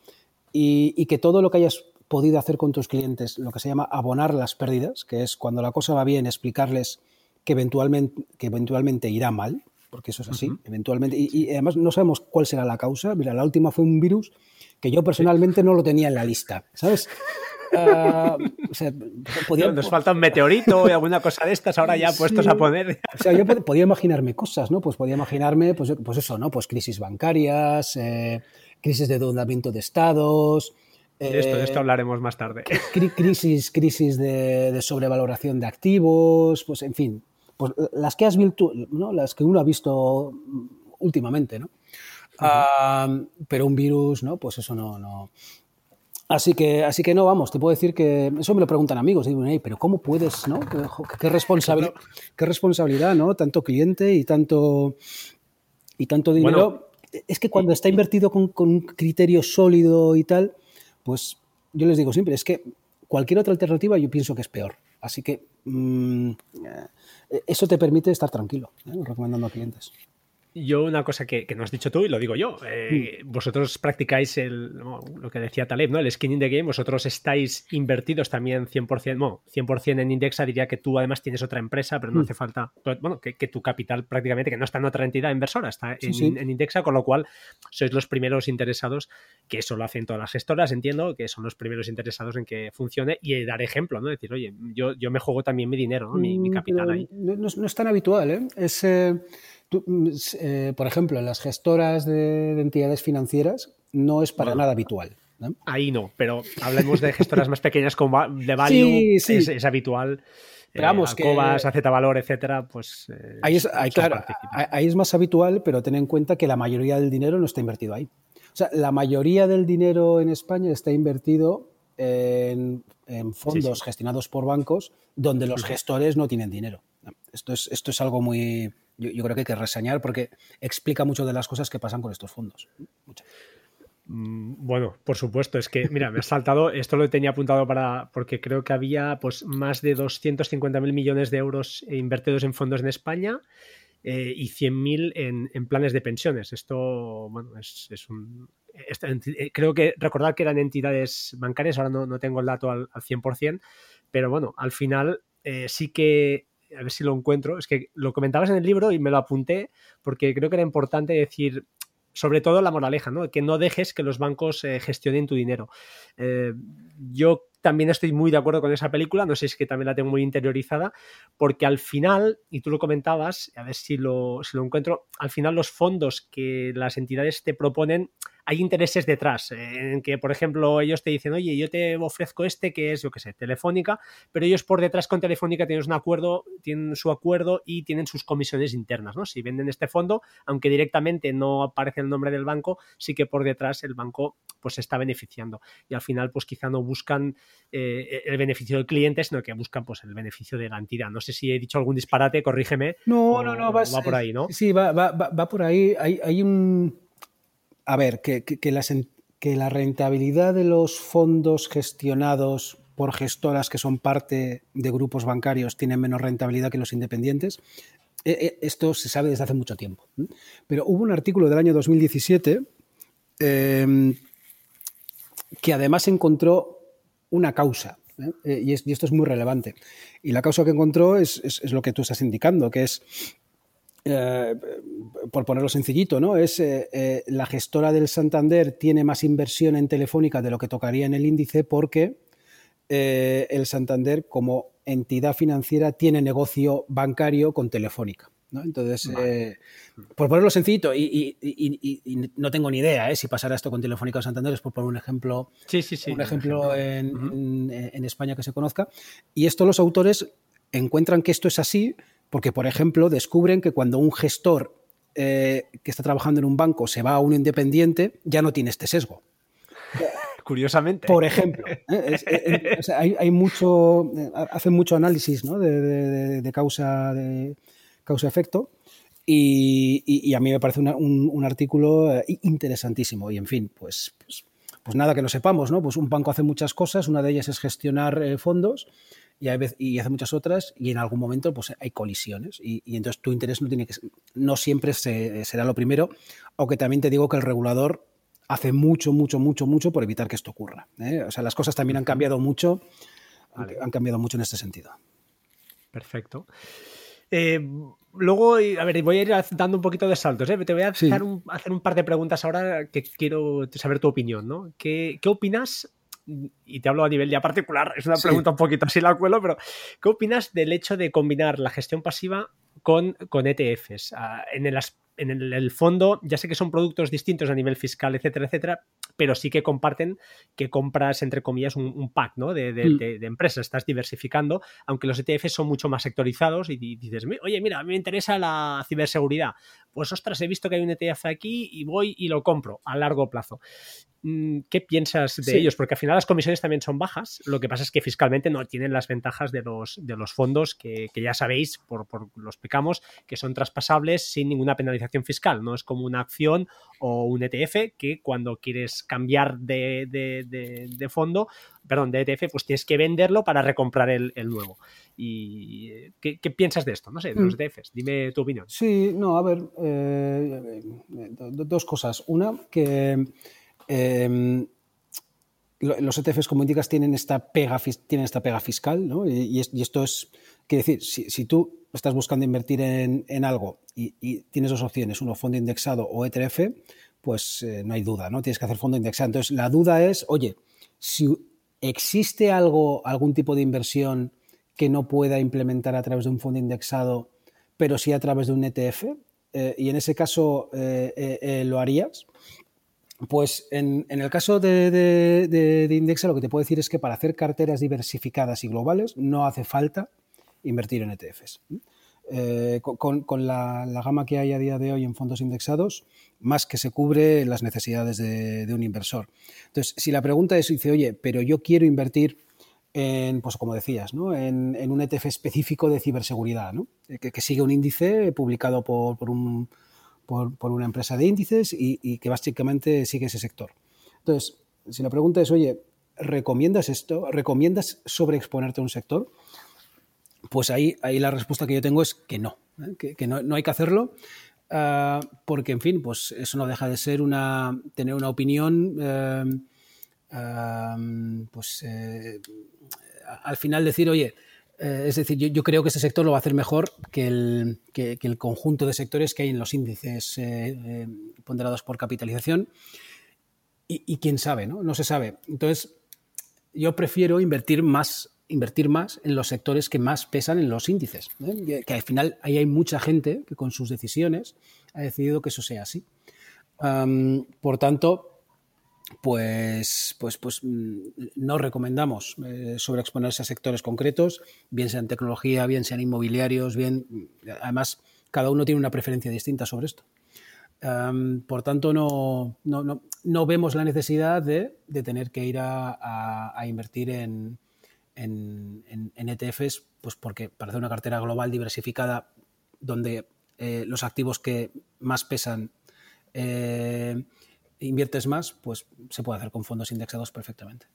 Y, que todo lo que hayas podido hacer con tus clientes lo que se llama abonar las pérdidas, que es cuando la cosa va bien explicarles que eventualmente, que eventualmente irá mal, porque eso es así, eventualmente. Y, además no sabemos cuál será la causa. Mira, la última fue un virus que yo personalmente no lo tenía en la lista, ¿sabes? Uh, o sea, Nos falta un meteorito y alguna cosa de estas ahora ya puestos a poner. O sea, yo podía imaginarme cosas, ¿no? Pues podía imaginarme, pues, pues eso, ¿no? Pues crisis bancarias, eh, crisis de endeudamiento de estados. de, esto, de esto eh, hablaremos más tarde. Crisis, crisis de, sobrevaloración de activos, pues en fin, pues las que has visto, ¿no? Las que uno ha visto últimamente, ¿no? Ah, pero un virus, ¿no? Pues eso no, no, Así que, así que no, vamos, te puedo decir que eso me lo preguntan amigos, digo, pero ¿cómo puedes, no? ¿Qué, responsabilidad, qué responsabilidad, ¿no? Tanto cliente y tanto, y tanto dinero. es que cuando está invertido con, un criterio sólido y tal, pues yo les digo siempre, es que cualquier otra alternativa yo pienso que es peor. Así que mm, eh, eso te permite estar tranquilo, ¿eh? recomendando a clientes. Yo una cosa que, que, no has dicho tú y lo digo yo, eh, mm. vosotros practicáis el, lo que decía Taleb, ¿no? el skin in the game, vosotros estáis invertidos también 100%, bueno, 100% en Indexa, diría que tú además tienes otra empresa, pero no mm. hace falta, pues, bueno, que, que, tu capital prácticamente, que no está en otra entidad inversora, está en, en, Indexa, con lo cual sois los primeros interesados, que eso lo hacen todas las gestoras, entiendo, que son los primeros interesados en que funcione y dar ejemplo, ¿no? Decir, oye, yo, yo me juego también mi dinero, ¿no? mi, mi, mm, capital ahí. No, no, es tan habitual, ¿eh? Es... Eh, Mm, eh, por ejemplo, en las gestoras de, entidades financieras no es para nada habitual. Ahí no, pero hablemos de gestoras más pequeñas como de Value, Es, habitual. Pero vamos, eh, Acobas, que... Valor, etcétera, pues. Eh, ahí, es, claro, ahí es más habitual, pero ten en cuenta que la mayoría del dinero no está invertido ahí. O sea, la mayoría del dinero en España está invertido en, fondos gestionados por bancos donde los gestores no tienen dinero. Esto es, esto es algo muy, yo, creo que hay que reseñar porque explica mucho de las cosas que pasan con estos fondos. Mm, bueno, por supuesto, es que, mira, me ha saltado, esto lo tenía apuntado para, porque creo que había pues más de 250.000 millones de euros invertidos en fondos en España eh, y 100.000 en, en planes de pensiones. Esto, bueno, es, un... Eh, creo que recordar que eran entidades bancarias, ahora no, tengo el dato al, al 100%, pero bueno, al final eh, sí que a ver si lo encuentro, es que lo comentabas en el libro y me lo apunté porque creo que era importante decir, sobre todo la moraleja, ¿no? Que no dejes que los bancos eh, gestionen tu dinero. Eh, yo también estoy muy de acuerdo con esa película, no sé si es que también la tengo muy interiorizada, porque al final, y tú lo comentabas, a ver si lo, si lo encuentro, al final los fondos que las entidades te proponen hay intereses detrás, eh, en que, por ejemplo, ellos te dicen, oye, yo te ofrezco este que es, yo qué sé, Telefónica, pero ellos por detrás con Telefónica tienen un acuerdo, tienen su acuerdo y tienen sus comisiones internas, ¿no? Si venden este fondo, aunque directamente no aparece el nombre del banco, sí que por detrás el banco pues se está beneficiando. Y al final, pues quizá no buscan eh, el beneficio del cliente, sino que buscan pues el beneficio de la entidad. No sé si he dicho algún disparate, corrígeme. No, no, no, va, por ahí, ¿no? Sí, va, va, va por ahí. Hay, hay un a ver, que, que, la rentabilidad de los fondos gestionados por gestoras que son parte de grupos bancarios tienen menos rentabilidad que los independientes. Eh, eh, esto se sabe desde hace mucho tiempo. Pero hubo un artículo del año 2017 em, que además encontró una causa. ¿eh? Y, esto es muy relevante. Y la causa que encontró es lo que tú estás indicando, que es eh, por ponerlo sencillito, ¿no? Es eh, eh, la gestora del Santander tiene más inversión en Telefónica de lo que tocaría en el índice porque el Santander, como entidad financiera, tiene negocio bancario con Telefónica. ¿no? Entonces, por ponerlo sencillito, y, no tengo ni idea si pasará esto con Telefónica o Santander, es por poner un ejemplo, un ejemplo en, en España que se conozca. Y esto los autores encuentran que esto es así porque, por ejemplo, descubren que cuando un gestor eh, que está trabajando en un banco se va a un independiente, ya no tiene este sesgo. Curiosamente. Por ejemplo, ¿eh? Eh, hay, mucho, hacen mucho análisis de, causa de causa-efecto. Y, a mí me parece un, artículo interesantísimo. Y en fin, pues, pues, pues, nada que no sepamos, ¿no? Pues un banco hace muchas cosas, una de ellas es gestionar fondos y, hace muchas otras y en algún momento pues hay colisiones y, entonces tu interés no tiene que no siempre será lo primero, aunque también te digo que el regulador hace mucho, mucho, mucho, mucho por evitar que esto ocurra. ¿eh? O sea, las cosas también han cambiado mucho, han cambiado mucho en este sentido. Perfecto. Eh, luego, a ver, voy a ir dando un poquito de saltos. ¿eh? Te voy a hacer, un, par de preguntas ahora que quiero saber tu opinión. ¿no? ¿Qué, opinas? Y te hablo a nivel ya particular, es una pregunta un poquito así la cuelo, pero ¿qué opinas del hecho de combinar la gestión pasiva con, con ETFs? Ah, en el aspecto en el, fondo, ya sé que son productos distintos a nivel fiscal, etcétera, etcétera, pero sí que comparten que compras, entre comillas, un, pack ¿no? Mm. de, empresas, estás diversificando, aunque los ETFs son mucho más sectorizados y dices, oye, mira, a mí me interesa la ciberseguridad. Pues ostras, he visto que hay un ETF aquí y voy y lo compro a largo plazo. Mm, ¿Qué piensas de ellos? Porque al final las comisiones también son bajas. Lo que pasa es que fiscalmente no tienen las ventajas de los, de los fondos que, ya sabéis, por, por lo explicamos, que son traspasables sin ninguna penalización fiscal. No es como una acción o un ETF que cuando quieres cambiar de, de, fondo, perdón, de ETF, pues tienes que venderlo para recomprar el, nuevo. ¿Y ¿qué, piensas de esto? No sé, de los mm. ETFs. Dime tu opinión. Sí, no, a ver, eh, dos cosas. Una, que Em, los ETFs, como indicas, tienen esta pega, tienen esta pega fiscal, ¿no? y, esto es, quiere decir, si, tú estás buscando invertir en, algo y, tienes dos opciones, uno fondo indexado o ETF, pues eh, no hay duda, ¿no? Tienes que hacer fondo indexado. Entonces, la duda es, oye, si existe algo, algún tipo de inversión que no pueda implementar a través de un fondo indexado, pero sí a través de un ETF, eh, y en ese caso eh, lo harías. Pues en, el caso de, Indexa lo que te puedo decir es que para hacer carteras diversificadas y globales no hace falta invertir en ETFs. Eh, con, la, gama que hay a día de hoy en fondos indexados, más que se cubre las necesidades de, un inversor. Entonces, si la pregunta es, dice, oye, pero yo quiero invertir en, pues como decías, ¿no? en, un ETF específico de ciberseguridad, ¿no? que, sigue un índice publicado por un por, una empresa de índices y, que básicamente sigue ese sector. Entonces, si la pregunta es, oye, ¿recomiendas esto? ¿Recomiendas sobreexponerte a un sector? Pues ahí, ahí la respuesta que yo tengo es que no, ¿eh? que, no, hay que hacerlo. Ah, porque, en fin, pues eso no deja de ser una, tener una opinión, eh, pues eh, al final decir, oye, eh, es decir, yo, creo que ese sector lo va a hacer mejor que el, el conjunto de sectores que hay en los índices eh, ponderados por capitalización. Y, quién sabe, ¿no? No se sabe. Entonces, yo prefiero invertir más, invertir más en los sectores que más pesan en los índices. Que, al final ahí hay mucha gente que con sus decisiones ha decidido que eso sea así. por tanto, pues, pues, pues mm, no recomendamos eh, sobreexponerse a sectores concretos, bien sean tecnología, bien sean inmobiliarios, bien. Además, cada uno tiene una preferencia distinta sobre esto. por tanto, no, no, vemos la necesidad de, tener que ir a, invertir en, en, ETFs, pues porque para hacer una cartera global diversificada donde eh, los activos que más pesan eh, inviertes más, pues se puede hacer con fondos indexados perfectamente.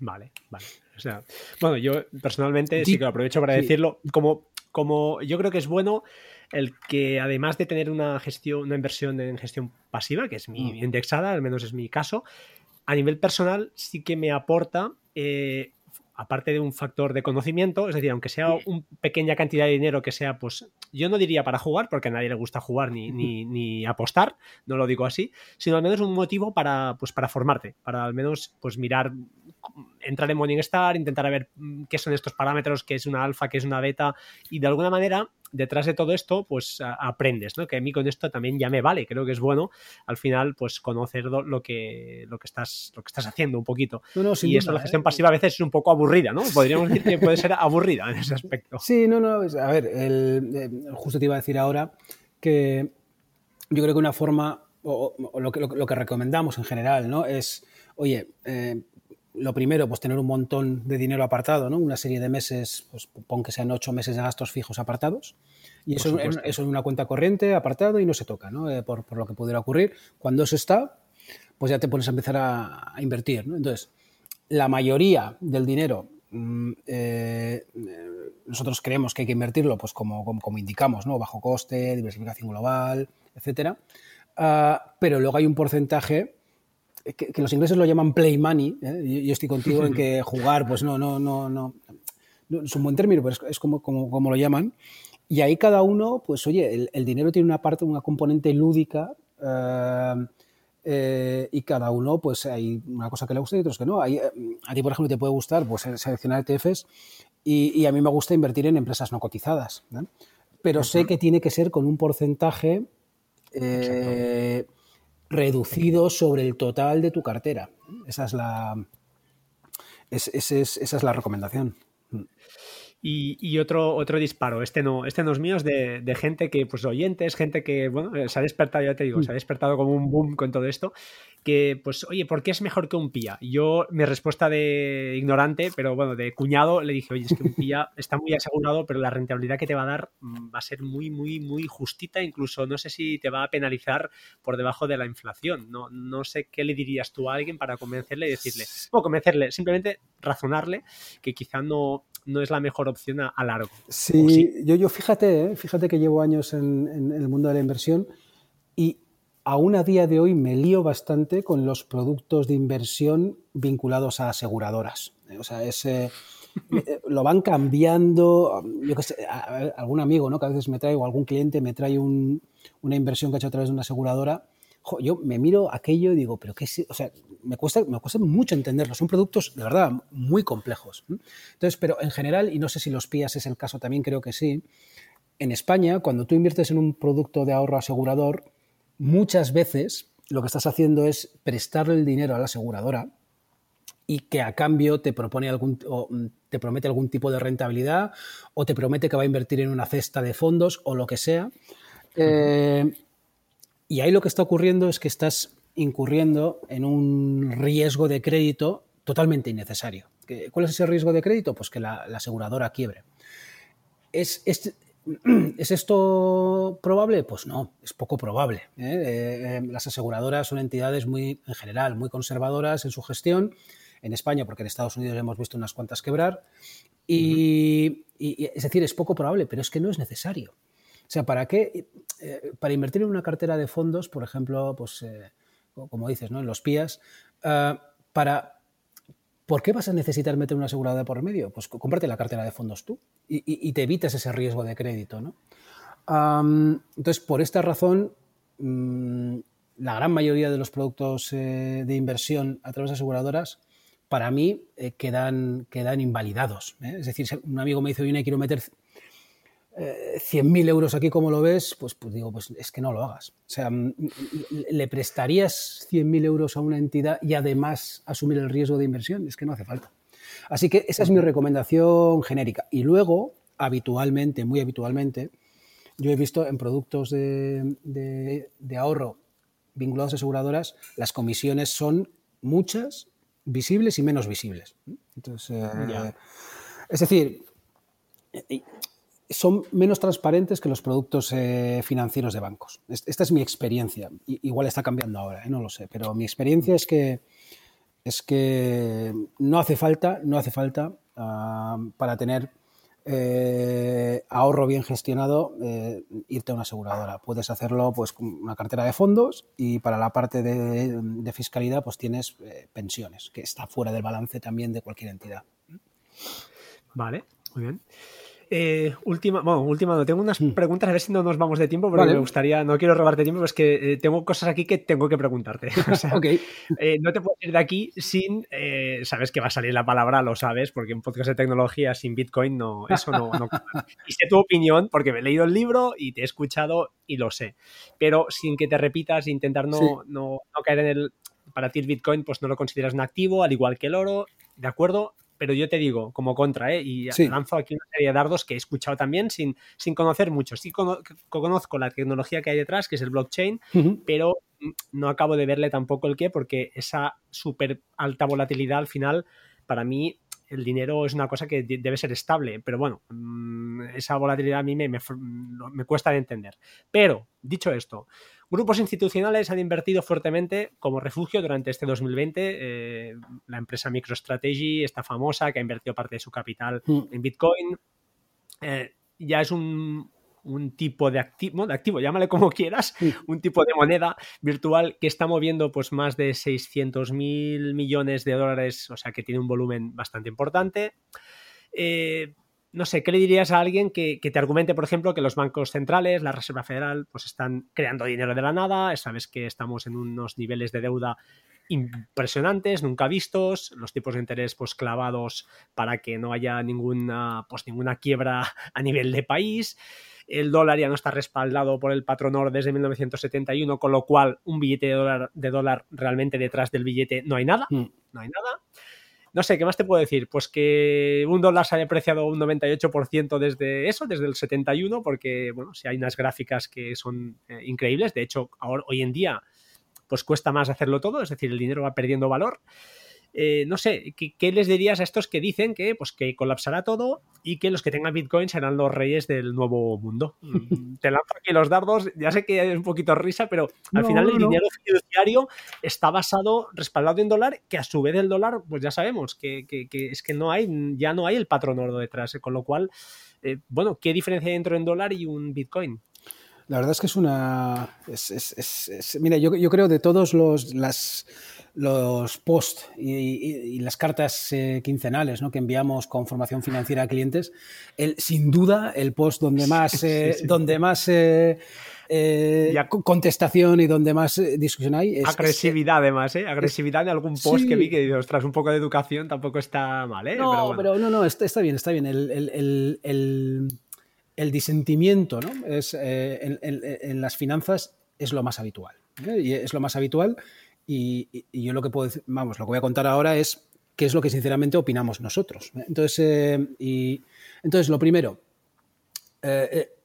Vale, vale. O sea, bueno, yo personalmente sí, que lo aprovecho para decirlo, como, como yo creo que es bueno el que además de tener una gestión, una inversión en gestión pasiva, que es mi mm. indexada, al menos es mi caso, a nivel personal sí que me aporta eh, aparte de un factor de conocimiento, es decir, aunque sea una pequeña cantidad de dinero que sea, pues yo no diría para jugar, porque a nadie le gusta jugar ni, ni, apostar, no lo digo así, sino al menos un motivo para, pues, para formarte, para al menos pues mirar, entrar en Morningstar, intentar ver mm, qué son estos parámetros, qué es una alfa, qué es una beta, y de alguna manera detrás de todo esto, pues aprendes, ¿no? Que a mí con esto también ya me vale, creo que es bueno al final, pues conocer lo que, lo que, estás, lo que estás haciendo un poquito. y eso, la gestión ¿eh? pasiva a veces es un poco aburrida, ¿no? Podríamos decir que puede ser aburrida en ese aspecto. Sí, no, no, a ver, el, justo te iba a decir ahora que yo creo que una forma, o, lo, que, lo, que recomendamos en general, ¿no? Es, oye, eh, lo primero, pues tener un montón de dinero apartado, ¿no? Una serie de meses, pues pon que sean ocho meses de gastos fijos apartados. Y eso, eso en una cuenta corriente, apartado y no se toca, ¿no? Eh, por, lo que pudiera ocurrir. Cuando eso está, pues ya te pones a empezar a, invertir, ¿no? Entonces, la mayoría del dinero, mm, eh, nosotros creemos que hay que invertirlo, pues como, como, indicamos, ¿no? Bajo coste, diversificación global, etcétera. Ah, pero luego hay un porcentaje que, los ingleses lo llaman play money. ¿eh? Yo, estoy contigo en que jugar, pues no, no, no, no, no es un buen término, pero es, como, como, como, lo llaman. Y ahí cada uno, pues oye, el, dinero tiene una parte, una componente lúdica. Eh, eh, y cada uno, pues hay una cosa que le gusta y otros que no. Hay, a ti, por ejemplo, te puede gustar pues, seleccionar ETFs y, a mí me gusta invertir en empresas no cotizadas. Pero sé que tiene que ser con un porcentaje eh, reducido sobre el total de tu cartera. Esa es la, esa es la recomendación. Y, otro, otro disparo, este no, este no es mío, es de, de, gente que, pues oyentes, gente que, bueno, se ha despertado, ya te digo, se ha despertado como un boom con todo esto que, pues, oye, ¿por qué es mejor que un pía? Yo, mi respuesta de ignorante, pero bueno, de cuñado, le dije, oye, es que un pía está muy asegurado, pero la rentabilidad que te va a dar mm, va a ser muy, muy, muy justita, incluso no sé si te va a penalizar por debajo de la inflación. No, no sé qué le dirías tú a alguien para convencerle y decirle, o convencerle, simplemente razonarle que quizá no, no es la mejor opción a, largo. Sí, Yo, yo fíjate, ¿eh? fíjate que llevo años en, en el mundo de la inversión y aún a día de hoy me lío bastante con los productos de inversión vinculados a aseguradoras. O sea, ese, eh, lo van cambiando. Yo que sé, algún amigo, ¿no? Que a veces me trae o algún cliente me trae una inversión que ha hecho a través de una aseguradora. yo me miro aquello y digo, pero qué es, o sea, me cuesta, me cuesta mucho entenderlo. Son productos de verdad muy complejos. Entonces, pero en general, y no sé si los PIAs es el caso también, creo que sí. En España, cuando tú inviertes en un producto de ahorro asegurador, muchas veces lo que estás haciendo es prestarle el dinero a la aseguradora y que a cambio te propone algún mm, te promete algún tipo de rentabilidad o te promete que va a invertir en una cesta de fondos o lo que sea. Eh, y ahí lo que está ocurriendo es que estás incurriendo en un riesgo de crédito totalmente innecesario. ¿Cuál es ese riesgo de crédito? Pues que la, aseguradora quiebre. Es, es, ¿Es esto probable? Pues no, es poco probable. ¿eh? Eh, eh, las aseguradoras son entidades muy, en general, muy conservadoras en su gestión. En España, porque en Estados Unidos hemos visto unas cuantas quebrar. Y, es decir, es poco probable, pero es que no es necesario. O sea, ¿para qué? para invertir en una cartera de fondos, por ejemplo, pues, como dices, ¿no? en los PIAs, para ¿por qué vas a necesitar meter una aseguradora por medio? Pues cómprate la cartera de fondos tú y, te evitas ese riesgo de crédito. ¿no? entonces, por esta razón, mm, la gran mayoría de los productos eh, de inversión a través de aseguradoras, para mí, eh, quedan, quedan invalidados. ¿eh? Es decir, un amigo me dice, oye, quiero meter 100.000 euros aquí como lo ves, pues, pues, digo, pues es que no lo hagas. O sea, mm, ¿le prestarías 100.000 euros a una entidad y además asumir el riesgo de inversión? Es que no hace falta. Así que esa es mi recomendación genérica. Y luego, habitualmente, muy habitualmente, yo he visto en productos de, ahorro vinculados a aseguradoras, las comisiones son muchas, visibles y menos visibles. Entonces, eh, es decir, son menos transparentes que los productos eh, financieros de bancos. Esta es mi experiencia. igual está cambiando ahora, ¿eh? no lo sé, pero mi experiencia es que es que no hace falta, no hace falta ah, para tener eh, ahorro bien gestionado irte a una aseguradora. Puedes hacerlo pues con una cartera de fondos y para la parte de, de fiscalidad pues tienes pensiones, que está fuera del balance también de cualquier entidad. Vale, muy bien. Eh, última, bueno, última, no, tengo unas mm. preguntas, a ver si no nos vamos de tiempo, pero me gustaría, no quiero robarte tiempo, pero es que eh, tengo cosas aquí que tengo que preguntarte. Eh, no te puedo ir de aquí sin, sabes que va a salir la palabra, lo sabes, porque en podcast de tecnología sin Bitcoin no, eso no, no Y sé tu opinión, porque me he leído el libro y te he escuchado y lo sé, pero sin que te repitas, intentar no, no, no caer en el, para ti el Bitcoin pues no lo consideras un activo, al igual que el oro, ¿de acuerdo? Pero yo te digo, como contra, ¿eh? y lanzo aquí una serie de dardos que he escuchado también sin, sin conocer mucho. Sí conozco la tecnología que hay detrás, que es el blockchain, pero no acabo de verle tampoco el qué, porque esa súper alta volatilidad al final, para mí, el dinero es una cosa que debe ser estable, pero bueno, mm, esa volatilidad a mí me, me cuesta de entender. Pero, dicho esto, Grupos institucionales han invertido fuertemente como refugio durante este 2020. Eh, la empresa MicroStrategy, esta famosa, que ha invertido parte de su capital mm. en Bitcoin. Eh, ya es un, un tipo de activo, de activo, llámale como quieras, un tipo de moneda virtual que está moviendo pues más de 600 mil millones de dólares, o sea que tiene un volumen bastante importante. Eh, no sé, ¿qué le dirías a alguien que, te argumente, por ejemplo, que los bancos centrales, la Reserva Federal, pues están creando dinero de la nada? Sabes que estamos en unos niveles de deuda impresionantes, nunca vistos, los tipos de interés pues clavados para que no haya ninguna, pues, ninguna quiebra a nivel de país. El dólar ya no está respaldado por el patronor desde 1971, con lo cual un billete de dólar, de dólar realmente detrás del billete no hay nada, mm. no hay nada. No sé, ¿qué más te puedo decir? Pues que un dólar se ha depreciado un 98% desde eso, desde el 71, porque, bueno, si hay unas gráficas que son eh, increíbles. De hecho, ahora, hoy en día, pues cuesta más hacerlo todo, es decir, el dinero va perdiendo valor. Eh, no sé, ¿qué, les dirías a estos que dicen que, pues, que colapsará todo y que los que tengan Bitcoin serán los reyes del nuevo mundo? Te lanzo aquí los dardos, ya sé que es un poquito risa, pero al final el dinero fiduciario está basado, respaldado en dólar, que a su vez el dólar, pues ya sabemos que, es que no hay, ya no hay el patrón oro detrás, con lo cual, eh, bueno, ¿qué diferencia hay entre un dólar y un Bitcoin? La verdad es que es una. mira, yo, yo, creo de todos los, las, los posts y, las cartas eh, quincenales ¿no? que enviamos con formación financiera a clientes, el, sin duda el post donde más, eh, Donde más eh, contestación y donde más discusión hay. Es, Agresividad, además, ¿eh? Agresividad en algún post que vi que ostras, un poco de educación tampoco está mal, ¿eh? No, pero, no, no, está, bien, está bien. el, el el disentimiento ¿no? es, eh, en, las finanzas es lo más habitual. ¿eh? Y es lo más habitual. Y, yo lo que puedo decir, vamos, lo que voy a contar ahora es qué es lo que sinceramente opinamos nosotros. ¿eh? Entonces, y, entonces, lo primero,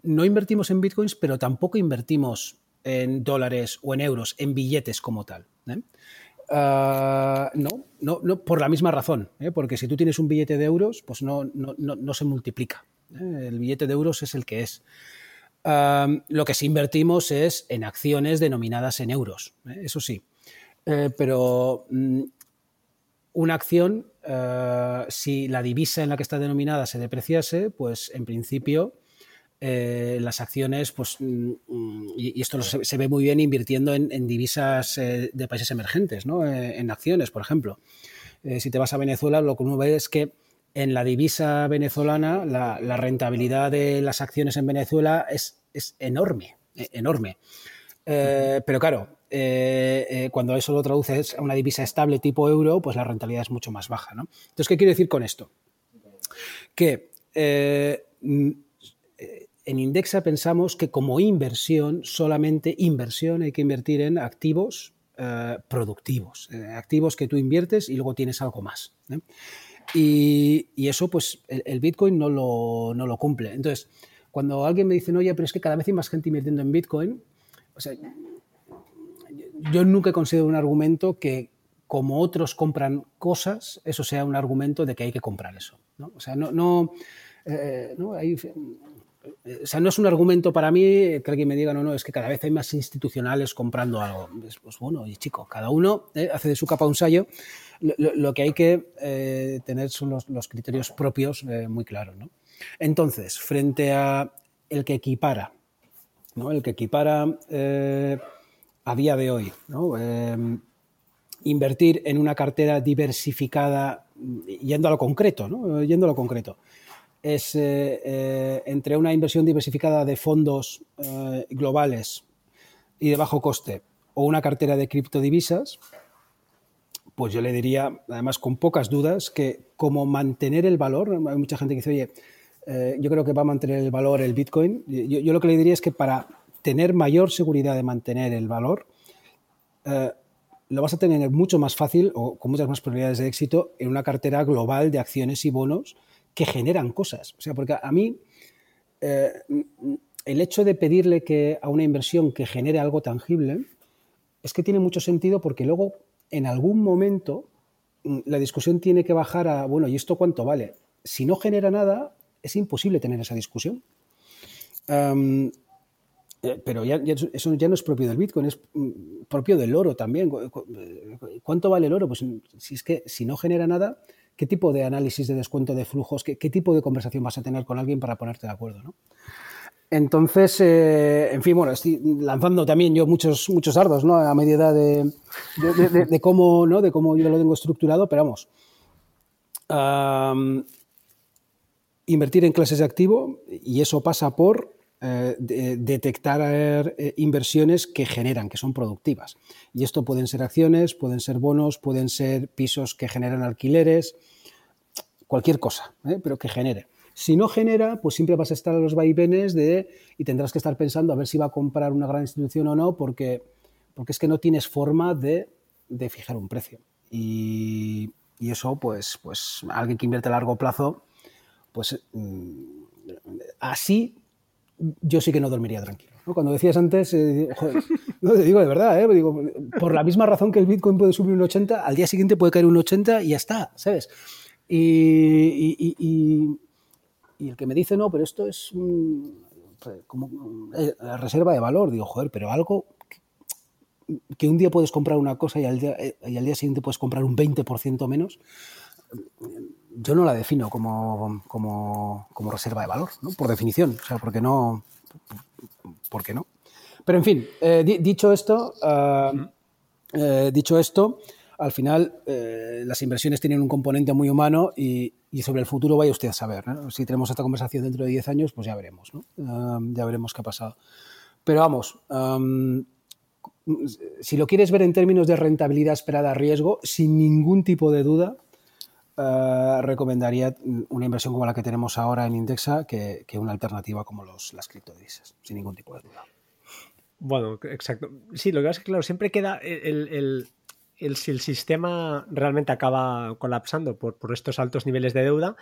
no invertimos en bitcoins, pero tampoco invertimos en dólares o en euros, en billetes como tal. Ah, no, no, no, por la misma razón, porque si tú tienes un billete de euros, pues no, no, no se multiplica. ¿eh? El billete de euros es el que es. lo que sí invertimos es en acciones denominadas en euros, ¿eh? eso sí. Eh, pero mm, una acción, si la divisa en la que está denominada se depreciase, pues en principio las acciones, pues, mm, mm, y, esto se, ve muy bien invirtiendo en, divisas de países emergentes, ¿no? en acciones, por ejemplo. si te vas a Venezuela, lo que uno ve es que en la divisa venezolana la, rentabilidad de las acciones en Venezuela es, enorme, e, enorme. Eh, pero claro, eh, eh, cuando eso lo traduces a una divisa estable tipo euro, pues la rentabilidad es mucho más baja. ¿no? Entonces, ¿qué quiero decir con esto? Que en Indexa pensamos que como inversión, solamente inversión hay que invertir en activos productivos, activos que tú inviertes y luego tienes algo más. Y, eso, pues, el, Bitcoin no lo, no lo, cumple. Entonces, cuando alguien me dice, oye, pero es que cada vez hay más gente invirtiendo en Bitcoin, o sea, yo nunca he considerado un argumento que, como otros compran cosas, eso sea un argumento de que hay que comprar eso. ¿no? O sea, no, no, eh, no hay, o sea, no es un argumento para mí que alguien me diga, no, no, es que cada vez hay más institucionales comprando algo. Pues, bueno, y chico, cada uno eh, hace de su capa un sallo. Lo, que hay que eh, tener son los, criterios propios eh, muy claros. ¿no? Entonces, frente a el que equipara, ¿no? el que equipara a día de hoy, ¿no? invertir en una cartera diversificada, yendo a lo concreto, ¿no? yendo a lo concreto es eh, eh, entre una inversión diversificada de fondos eh, globales y de bajo coste o una cartera de criptodivisas, pues yo le diría, además con pocas dudas, que como mantener el valor, hay mucha gente que dice, oye, yo creo que va a mantener el valor el Bitcoin, yo, lo que le diría es que para tener mayor seguridad de mantener el valor, lo vas a tener mucho más fácil o con muchas más probabilidades de éxito en una cartera global de acciones y bonos que generan cosas. O sea, porque a mí eh, el hecho de pedirle que a una inversión que genere algo tangible es que tiene mucho sentido porque luego en algún momento la discusión tiene que bajar a, bueno, ¿y esto cuánto vale? Si no genera nada, es imposible tener esa discusión. Eh, pero ya, eso ya no es propio del Bitcoin, es mm, propio del oro también. ¿Cuánto vale el oro? Pues si es que si no genera nada, qué tipo de análisis de descuento de flujos, qué, tipo de conversación vas a tener con alguien para ponerte de acuerdo. ¿no? Entonces, eh, en fin, bueno, estoy lanzando también yo muchos, muchos dardos, ¿no? A medida de, de, cómo, ¿no? De cómo yo lo tengo estructurado, pero vamos. invertir en clases de activo y eso pasa por eh, detectar eh, inversiones que generan, que son productivas. Y esto pueden ser acciones, pueden ser bonos, pueden ser pisos que generan alquileres, cualquier cosa, pero que genere. Si no genera, pues siempre vas a estar a los vaivenes de y tendrás que estar pensando a ver si va a comprar una gran institución o no, porque, porque es que no tienes forma de, fijar un precio. Y, eso, pues, pues alguien que invierte a largo plazo, pues mm, así yo sí que no dormiría tranquilo. Cuando decías antes, eh, no te digo de verdad, ¿eh? digo, por la misma razón que el Bitcoin puede subir un 80, al día siguiente puede caer un 80 y ya está, ¿sabes? y, y el que me dice, no, pero esto es pues, como eh, reserva de valor, digo, joder, pero algo que, un día puedes comprar una cosa y al día, eh, y al día siguiente puedes comprar un 20% menos, yo no la defino como, como, como, reserva de valor, ¿no? por definición, o sea, porque no, porque no. Pero en fin, eh, dicho esto, ah, dicho esto, al final eh, las inversiones tienen un componente muy humano y, sobre el futuro vaya usted a saber. Si tenemos esta conversación dentro de 10 años, pues ya veremos, ya veremos qué ha pasado. Pero vamos, si lo quieres ver en términos de rentabilidad esperada a riesgo, sin ningún tipo de duda, eh, recomendaría una inversión como la que tenemos ahora en Indexa que, una alternativa como los, las criptodivisas, sin ningún tipo de duda. Bueno, exacto. Sí, lo que pasa es que, claro, siempre queda el el, si el sistema realmente acaba colapsando por, por estos altos niveles de deuda,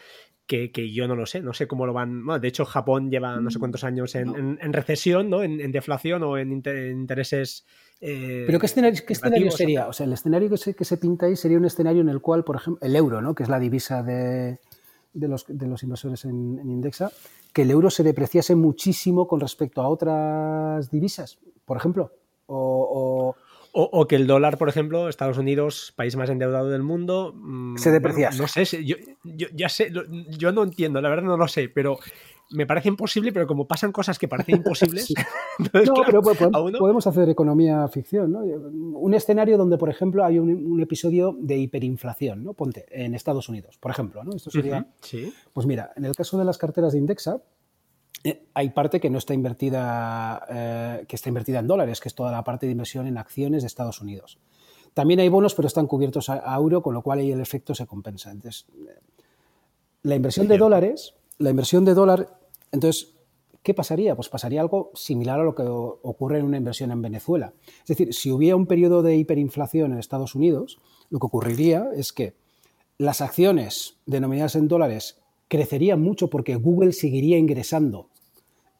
que, yo no lo sé, no sé cómo lo van. Bueno, de hecho, Japón lleva no sé cuántos años en, recesión, ¿no? En, deflación o en intereses. Eh, Pero ¿qué escenario, qué escenario sería? O sea, el escenario que se, que se pinta ahí sería un escenario en el cual, por ejemplo, el euro, ¿no? Que es la divisa de, de, los, de los inversores en, Indexa, que el euro se depreciase muchísimo con respecto a otras divisas, por ejemplo. o o, que el dólar, por ejemplo, Estados Unidos, país más endeudado del mundo. Mm, Se deprecia. no sé, yo, ya sé, yo no entiendo, la verdad no lo sé, pero me parece imposible, pero como pasan cosas que parecen imposibles. no, pero podemos, hacer economía ficción, ¿no? Un escenario donde, por ejemplo, hay un, episodio de hiperinflación, ¿no? Ponte, en Estados Unidos, por ejemplo, ¿no? Esto sería. sí. Pues mira, en el caso de las carteras de Indexa, eh, hay parte que no está invertida, eh, que está invertida en dólares, que es toda la parte de inversión en acciones de Estados Unidos. También hay bonos, pero están cubiertos a, euro, con lo cual ahí el efecto se compensa. Entonces, la inversión de dólares, la inversión de dólar, entonces, ¿qué pasaría? Pues pasaría algo similar a lo que ocurre en una inversión en Venezuela. Es decir, si hubiera un periodo de hiperinflación en Estados Unidos, lo que ocurriría es que las acciones denominadas en dólares crecerían mucho porque Google seguiría ingresando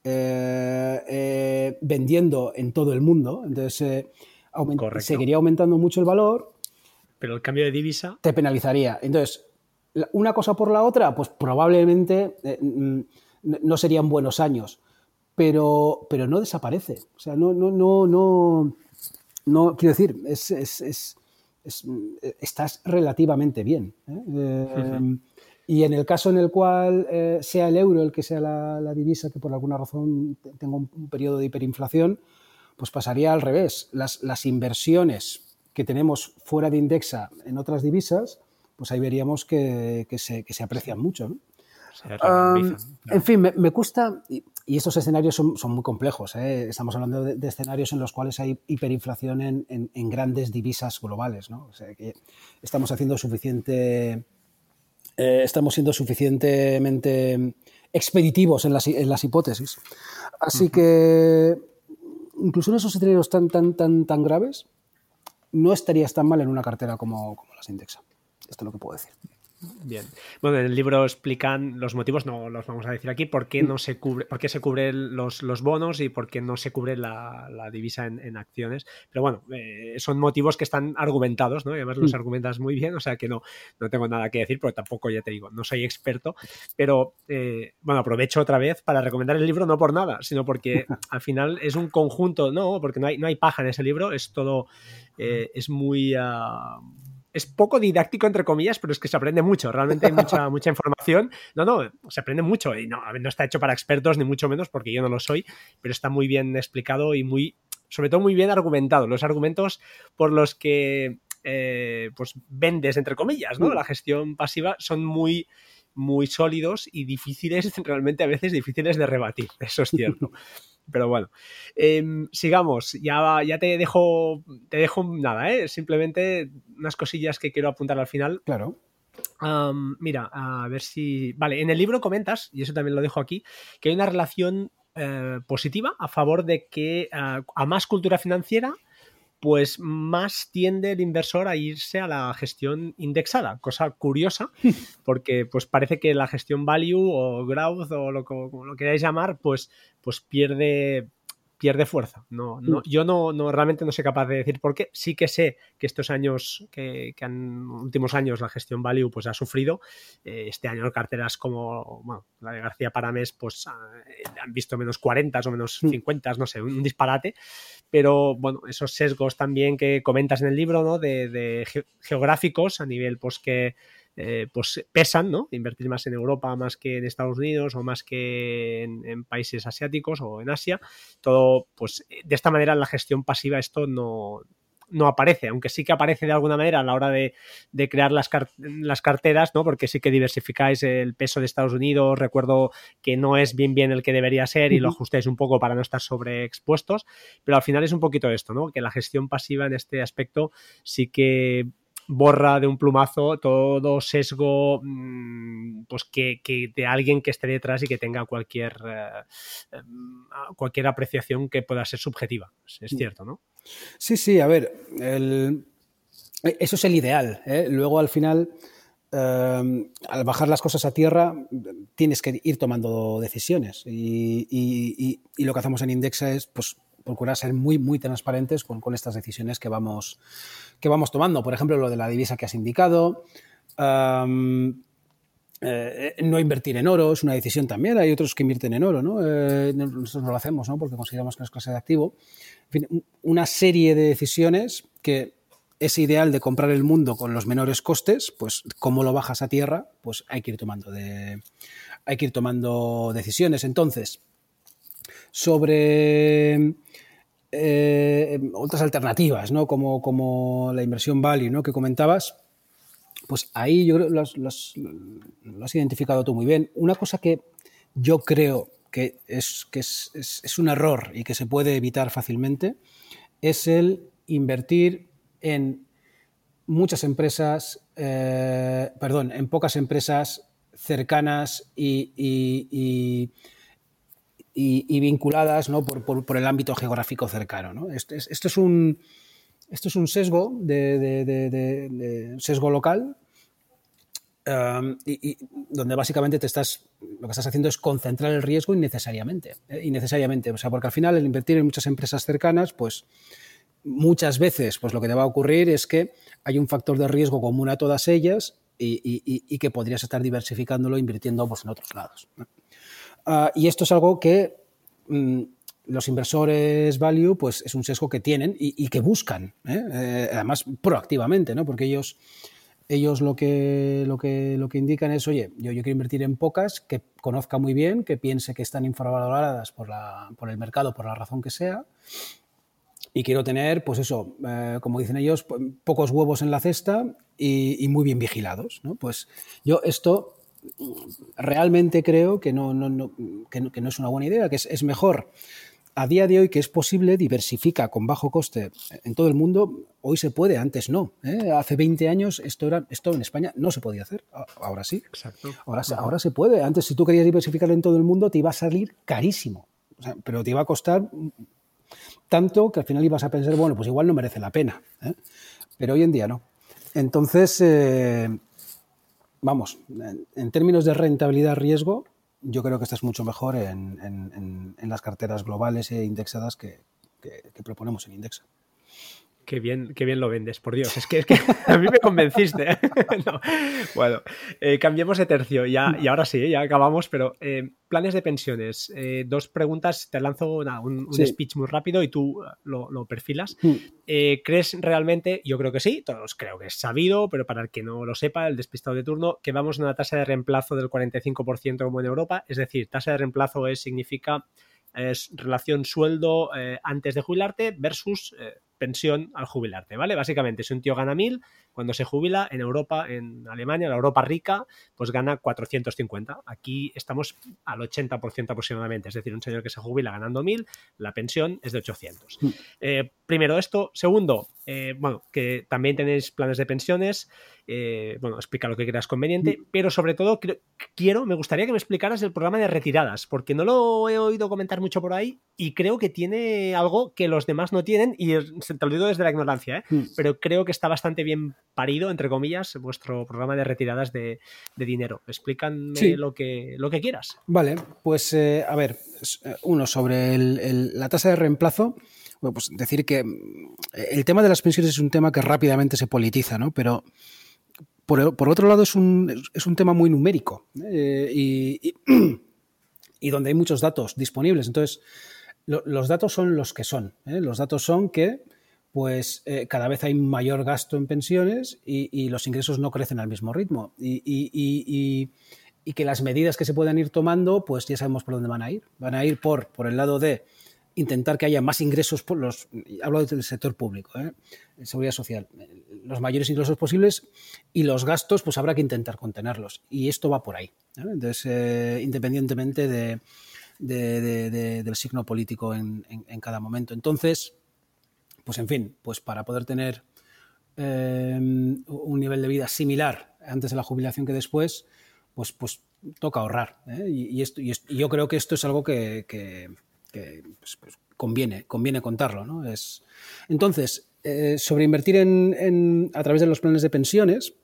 eh, eh, vendiendo en todo el mundo, entonces eh, seguiría aumentando mucho el valor. Pero el cambio de divisa. Te penalizaría. Entonces, una cosa por la otra, pues probablemente mm, no serían buenos años, pero, pero no desaparece. O sea, no, no, no, no, no quiero decir, es, es, es, estás relativamente bien. Y en el caso en el cual eh, sea el euro el que sea la, divisa que por alguna razón tenga un, periodo de hiperinflación, pues pasaría al revés. Las, inversiones que tenemos fuera de Indexa en otras divisas, pues ahí veríamos que, se, aprecian mucho. En fin, me, me gusta, y, estos escenarios son, muy complejos. ¿eh? Estamos hablando de, escenarios en los cuales hay hiperinflación en, en, grandes divisas globales. ¿no? O sea, que estamos haciendo suficiente eh, estamos siendo suficientemente expeditivos en las, en las hipótesis. Así que, incluso en esos escenarios tan, tan, tan, tan graves, no estarías tan mal en una cartera como, como las Indexa. Esto es lo que puedo decir. Bien. Bueno, en el libro explican los motivos, no los vamos a decir aquí, por qué no se cubre, por qué se cubren los, los bonos y por qué no se cubre la, divisa en, acciones. Pero bueno, eh, son motivos que están argumentados, ¿no? Y además los mm. argumentas muy bien, o sea que no, no tengo nada que decir, pero tampoco, ya te digo, no soy experto. Pero eh, bueno, aprovecho otra vez para recomendar el libro, no por nada, sino porque al final es un conjunto, no, porque no hay, no hay paja en ese libro, es todo, eh, es muy. Ah, es poco didáctico, entre comillas, pero es que se aprende mucho. Realmente hay mucha, mucha información. No, no, se aprende mucho. Y no, no está hecho para expertos, ni mucho menos, porque yo no lo soy, pero está muy bien explicado y muy, sobre todo muy bien argumentado. Los argumentos por los que eh, pues vendes, entre comillas, ¿no? Mm. La gestión pasiva son muy muy sólidos y difíciles, realmente a veces difíciles de rebatir, eso es cierto. Pero bueno, em, sigamos, ya, ya te dejo, te dejo nada, ¿eh? simplemente unas cosillas que quiero apuntar al final. Claro. mira, a ver si. Vale, en el libro comentas, y eso también lo dejo aquí, que hay una relación eh, positiva a favor de que a más cultura financiera pues más tiende el inversor a irse a la gestión indexada, cosa curiosa, porque pues parece que la gestión value o growth o lo, como lo queráis llamar, pues, pues pierde, pierde fuerza. No, no, mm. yo no, no, realmente no soy capaz de decir por qué. Sí que sé que estos años, que, que han últimos años la gestión value pues ha sufrido. Eh, este año carteras como bueno, la de García Paramés pues han visto menos 40 o menos 50, mm. no sé, un, disparate. Pero bueno, esos sesgos también que comentas en el libro, ¿no? De, de geográficos a nivel pues que eh, pues pesan, ¿no? Invertir más en Europa más que en Estados Unidos o más que en, países asiáticos o en Asia. Todo, pues de esta manera la gestión pasiva esto no, no aparece, aunque sí que aparece de alguna manera a la hora de, crear las, las, carteras, ¿no? Porque sí que diversificáis el peso de Estados Unidos, recuerdo que no es bien bien el que debería ser y lo ajustáis un poco para no estar sobreexpuestos, pero al final es un poquito esto, ¿no? Que la gestión pasiva en este aspecto sí que borra de un plumazo todo sesgo mm, pues que, de alguien que esté detrás y que tenga cualquier eh, em, cualquier apreciación que pueda ser subjetiva es mm. cierto no sí sí a ver eso es el ideal ¿eh? luego al final em, al bajar las cosas a tierra tienes que ir tomando decisiones y, lo que hacemos en Indexa es pues procurar ser muy, muy transparentes con, con, estas decisiones que vamos, que vamos tomando. Por ejemplo, lo de la divisa que has indicado. Eh, no invertir en oro es una decisión también. Hay otros que invierten en oro, ¿no? Eh, nosotros no lo hacemos, ¿no? Porque consideramos que es clase de activo. En fin, una serie de decisiones que es ideal de comprar el mundo con los menores costes, pues cómo lo bajas a tierra, pues hay que ir tomando de, hay que ir tomando decisiones. Entonces, sobre eh, otras alternativas, ¿no? Como, como la inversión value, ¿no? Que comentabas, pues ahí yo creo lo, lo, has identificado tú muy bien. Una cosa que yo creo que, es, que es, es, un error y que se puede evitar fácilmente es el invertir en muchas empresas, eh, perdón, en pocas empresas cercanas y y, vinculadas ¿no? por, por, el ámbito geográfico cercano. ¿no? Esto, es, esto, es, un, es un sesgo, de, sesgo local, um, y, donde básicamente te estás, lo que estás haciendo es concentrar el riesgo innecesariamente. ¿eh? innecesariamente. O sea, porque al final el invertir en muchas empresas cercanas, pues muchas veces pues lo que te va a ocurrir es que hay un factor de riesgo común a todas ellas y, y que podrías estar diversificándolo invirtiendo pues, en otros lados. Ah, y esto es algo que mm, los inversores value, pues es un sesgo que tienen y, que buscan, ¿eh? Eh, además proactivamente, ¿no? Porque ellos, ellos lo, que, lo, que, lo que indican es, oye, yo, yo quiero invertir en pocas que conozca muy bien, que piense que están infravaloradas por, la, por el mercado, por la razón que sea, y quiero tener, pues eso, eh, como dicen ellos, pocos huevos en la cesta y, y, muy bien vigilados. ¿no? Pues yo esto realmente creo que no, que no, es una buena idea, que es, mejor a día de hoy que es posible, diversifica con bajo coste en todo el mundo. Hoy se puede, antes no. ¿eh? Hace 20 años esto, era, esto en España no se podía hacer. Ahora sí. Exacto. Ahora, ahora se puede. Antes, si tú querías diversificarlo en todo el mundo, te iba a salir carísimo. pero te iba a costar tanto que al final ibas a pensar, bueno, pues igual no merece la pena. ¿eh? Pero hoy en día no. Entonces, eh, vamos, en, términos de rentabilidad-riesgo, yo creo que estás mucho mejor en, las carteras globales e indexadas que, proponemos en Indexa. Qué bien, qué bien lo vendes, por Dios. Es que, es que a mí me convenciste. Bueno, eh, cambiemos de tercio ya, y ahora sí, ya acabamos, pero eh, planes de pensiones. Eh, dos preguntas, te lanzo un, speech muy rápido y tú lo, perfilas. Hmm. ¿Crees realmente? Yo creo que sí, todos creo que es sabido, pero para el que no lo sepa, el despistado de turno, que vamos a una tasa de reemplazo del 45% como en Europa. Es decir, tasa de reemplazo es, significa es relación sueldo antes de jubilarte versus pensión al jubilarte, ¿vale? Básicamente, si un tío gana 1000, cuando se jubila en Europa, en Alemania, la Europa rica, pues gana 450. Aquí estamos al 80% aproximadamente, es decir, un señor que se jubila ganando 1000, la pensión es de 800. Mm. Eh, primero esto. Segundo, eh, bueno, que también tenéis planes de pensiones. Eh, bueno, explica lo que creas conveniente, mm. pero sobre todo quiero, me gustaría que me explicaras el programa de retiradas, porque no lo he oído comentar mucho por ahí y creo que tiene algo que los demás no tienen y te lo digo desde la ignorancia, ¿eh? mm. pero creo que está bastante bien parido, entre comillas, vuestro programa de retiradas de, dinero. Explícanme lo, que, lo que quieras. Vale, pues a ver, uno sobre la tasa de reemplazo. Bueno, pues decir que mm, el tema de las pensiones es un tema que rápidamente se politiza, ¿no? Pero por, otro lado es un, es un, tema muy numérico ¿eh? y, y, donde hay muchos datos disponibles. Entonces, los datos son los que son. ¿eh? Los datos son que pues eh, cada vez hay mayor gasto en pensiones y, los ingresos no crecen al mismo ritmo. Y, que las medidas que se puedan ir tomando, pues ya sabemos por dónde van a ir. Van a ir por, por el lado de intentar que haya más ingresos, por los, hablo del sector público, ¿eh? seguridad social, los mayores ingresos posibles y los gastos, pues habrá que intentar contenerlos. Y esto va por ahí. Entonces, eh, independientemente de, del signo político en, cada momento. Entonces, pues en fin, pues para poder tener eh, un nivel de vida similar antes de la jubilación que después, pues, pues toca ahorrar. ¿eh? Y, esto, y, yo creo que esto es algo que que pues, pues, conviene, conviene contarlo. ¿no? Es, entonces, eh, sobre invertir en, a través de los planes de pensiones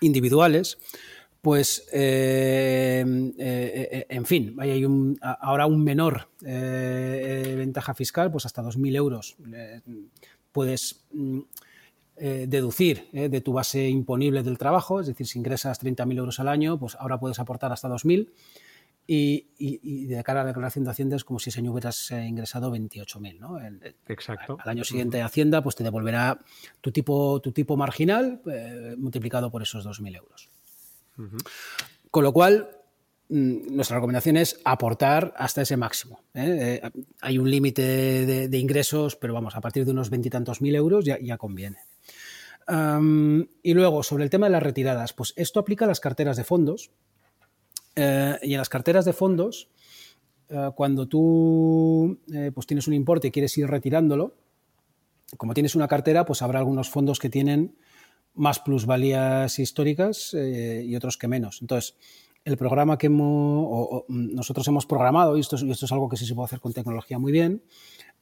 individuales, pues, eh, eh, en fin, hay un, ahora un menor ventaja fiscal, pues hasta 2.000 euros puedes mm, deducir de tu base imponible del trabajo, es decir, si ingresas 30.000 euros al año, pues ahora puedes aportar hasta 2.000 y, de cara a la declaración de Hacienda es como si ese año hubieras eh, ingresado 28.000, ¿no? Exacto. Al, año siguiente Hacienda pues te devolverá tu tipo, tu tipo marginal eh, multiplicado por esos 2.000 euros. Con lo cual, mm, nuestra recomendación es aportar hasta ese máximo. ¿eh? hay un límite de, ingresos, pero vamos, a partir de unos veintitantos mil euros ya, conviene. y luego, sobre el tema de las retiradas, pues esto aplica a las carteras de fondos, eh, y en las carteras de fondos, eh, cuando tú eh, pues tienes un importe y quieres ir retirándolo, como tienes una cartera, pues habrá algunos fondos que tienen más plusvalías históricas y otros que menos. Entonces, el programa que nosotros hemos programado, y esto, es, esto, es, algo que sí se puede hacer con tecnología muy bien,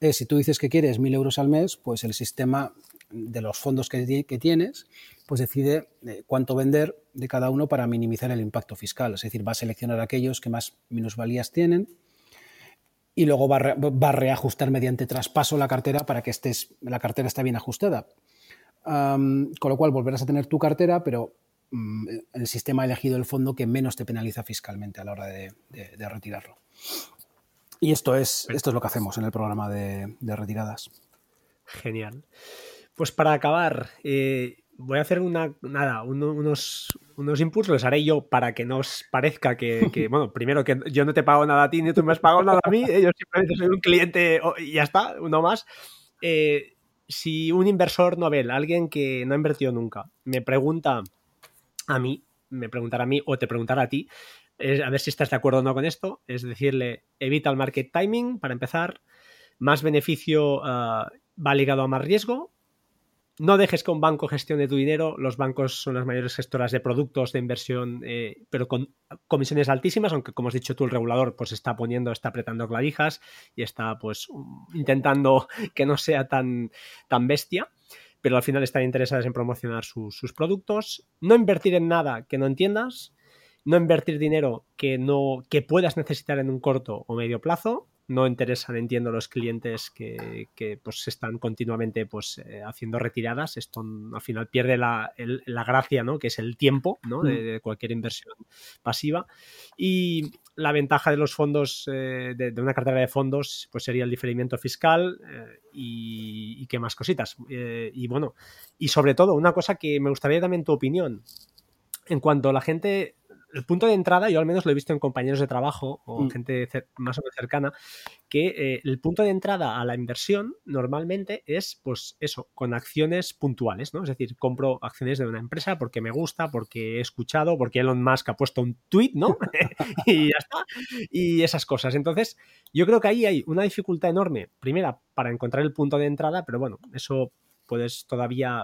es si tú dices que quieres mil euros al mes, pues el sistema de los fondos que, que tienes, pues decide eh, cuánto vender de cada uno para minimizar el impacto fiscal. Es decir, va a seleccionar aquellos que más minusvalías tienen y luego va, a reajustar mediante traspaso la cartera para que estés, la cartera esté bien ajustada. Con lo cual volverás a tener tu cartera, pero mm, el sistema ha elegido el fondo que menos te penaliza fiscalmente a la hora de, retirarlo. Y esto es, esto es lo que hacemos en el programa de, retiradas. Genial. Pues para acabar, eh, voy a hacer una, nada, unos, unos impulsos, los haré yo para que no os parezca que, bueno, primero que yo no te pago nada a ti ni tú me has pagado nada a mí, eh, yo simplemente soy un cliente y ya está, uno más. Eh, si un inversor novel, alguien que no ha invertido nunca, me pregunta a mí, me preguntará a mí o te preguntará a ti, a ver si estás de acuerdo o no con esto, es decirle, evita el market timing para empezar, más beneficio ah, va ligado a más riesgo no dejes que un banco gestione tu dinero. Los bancos son las mayores gestoras de productos de inversión, eh, pero con comisiones altísimas, aunque como has dicho tú, el regulador pues está poniendo, está apretando clavijas y está pues intentando que no sea tan, tan bestia. Pero al final están interesados en promocionar sus productos. No invertir en nada que no entiendas. No invertir dinero que no que puedas necesitar en un corto o medio plazo no interesan, entiendo, los clientes que, que pues están continuamente pues eh, haciendo retiradas. Esto al final pierde la, la, gracia, ¿no? Que es el tiempo, ¿no? De, mm. de, cualquier inversión pasiva. Y la ventaja de los fondos, eh, de, de, una cartera de fondos, pues sería el diferimiento fiscal eh, y, y, qué más cositas. Y bueno, y sobre todo, una cosa que me gustaría también tu opinión. En cuanto a la gente el punto de entrada, yo al menos lo he visto en compañeros de trabajo o mm. gente más o menos cercana, que eh, el punto de entrada a la inversión normalmente es, pues eso, con acciones puntuales, ¿no? Es decir, compro acciones de una empresa porque me gusta, porque he escuchado, porque Elon Musk ha puesto un tweet, ¿no? y ya está. Y esas cosas. Entonces, yo creo que ahí hay una dificultad enorme, primera, para encontrar el punto de entrada, pero bueno, eso puedes todavía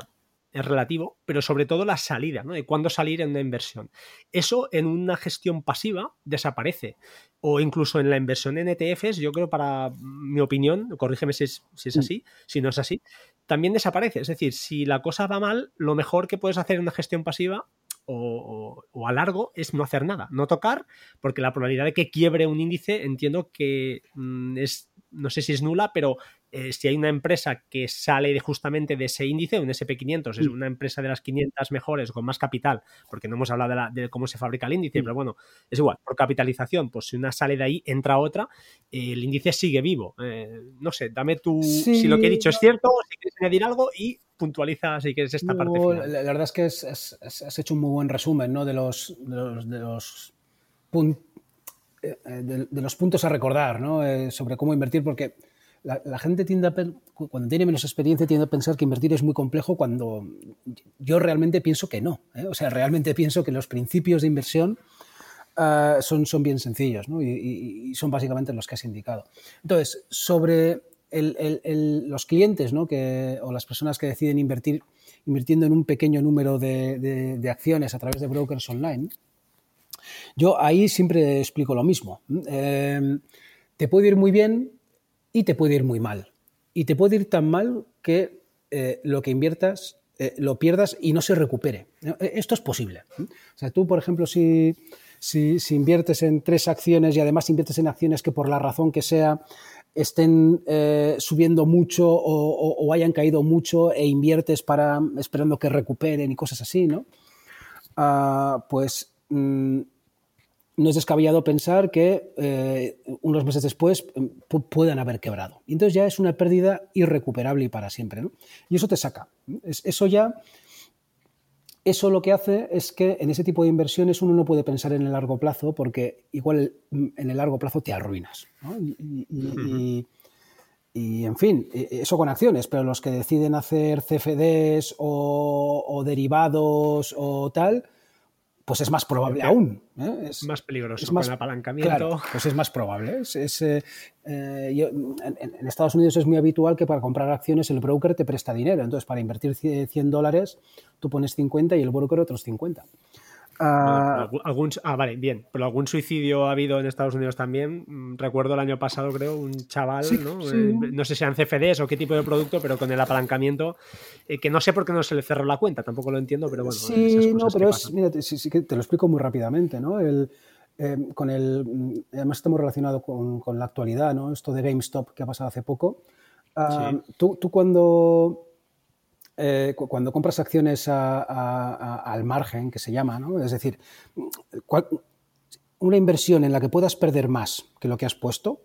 es relativo, pero sobre todo la salida, ¿no? De cuándo salir en una inversión. Eso en una gestión pasiva desaparece. O incluso en la inversión en ETFs, yo creo, para mi opinión, corrígeme si es, si es mm. así, si no es así, también desaparece. Es decir, si la cosa va mal, lo mejor que puedes hacer en una gestión pasiva o, o, a largo es no hacer nada, no tocar, porque la probabilidad de que quiebre un índice entiendo que mm, es, no sé si es nula, pero eh, si hay una empresa que sale de justamente de ese índice, un SP500, es mm. una empresa de las 500 mejores con más capital, porque no hemos hablado de, cómo se fabrica el índice, mm. pero bueno, es igual, por capitalización, pues si una sale de ahí, entra otra, el índice sigue vivo. Eh, no sé, dame tú si lo que he dicho es cierto, si quieres añadir algo y puntualiza si quieres esta parte. Final. La, verdad es que has hecho un muy buen resumen ¿no? de los, de los, de los, eh, de los puntos a recordar ¿no? sobre cómo invertir, porque la, gente tiende cuando tiene menos experiencia, tiende a pensar que invertir es muy complejo cuando yo realmente pienso que no. ¿eh? O sea, realmente pienso que los principios de inversión uh, son, son bien sencillos y, son básicamente los que has indicado. Entonces, sobre los clientes ¿no? o las personas que deciden invertir invirtiendo en un pequeño número de acciones a través de brokers online, yo ahí siempre explico lo mismo. Eh, te puede ir muy bien y te puede ir muy mal. Y te puede ir tan mal que eh, lo que inviertas eh, lo pierdas y no se recupere. Eh, esto es posible. O sea, tú, por ejemplo, si, si, inviertes en tres acciones y además inviertes en acciones que por la razón que sea estén subiendo mucho o, hayan caído mucho e inviertes para esperando que recuperen y cosas así, ¿no? Ah, pues mm, no es descabellado pensar que eh, unos meses después mm, puedan haber quebrado. Y entonces ya es una pérdida irrecuperable y para siempre. ¿no? Y eso te saca. eso ya, eso lo que hace es que en ese tipo de inversiones uno no puede pensar en el largo plazo porque igual mm, en el largo plazo te arruinas. Y, y, en fin, e, eso con acciones, pero los que deciden hacer CFDs o, o derivados o tal, pues es más probable aún. ¿eh? Es más peligroso es más, con apalancamiento. pues es más probable. Es, eh, eh, en, Estados Unidos es muy habitual que para comprar acciones el broker te presta dinero. Entonces, para invertir 100 dólares, tú pones 50 y el broker otros 50. Ah, algún, ah, vale, bien. Pero algún suicidio ha habido en Estados Unidos también. Mm, recuerdo el año pasado, creo, un chaval, ¿no? Eh, no sé si eran CFDs o qué tipo de producto, pero con el apalancamiento, eh, que no sé por qué no se le cerró la cuenta, tampoco lo entiendo, pero bueno. Sí, no, pero es, mira, sí, que te lo explico muy rápidamente, ¿no? El, eh, con el, mm, además estamos relacionados con, con, la actualidad, ¿no? Esto de GameStop que ha pasado hace poco. Ah, tú, tú cuando eh, cuando compras acciones al margen, que se llama, ¿no? es decir, una inversión en la que puedas perder más que lo que has puesto,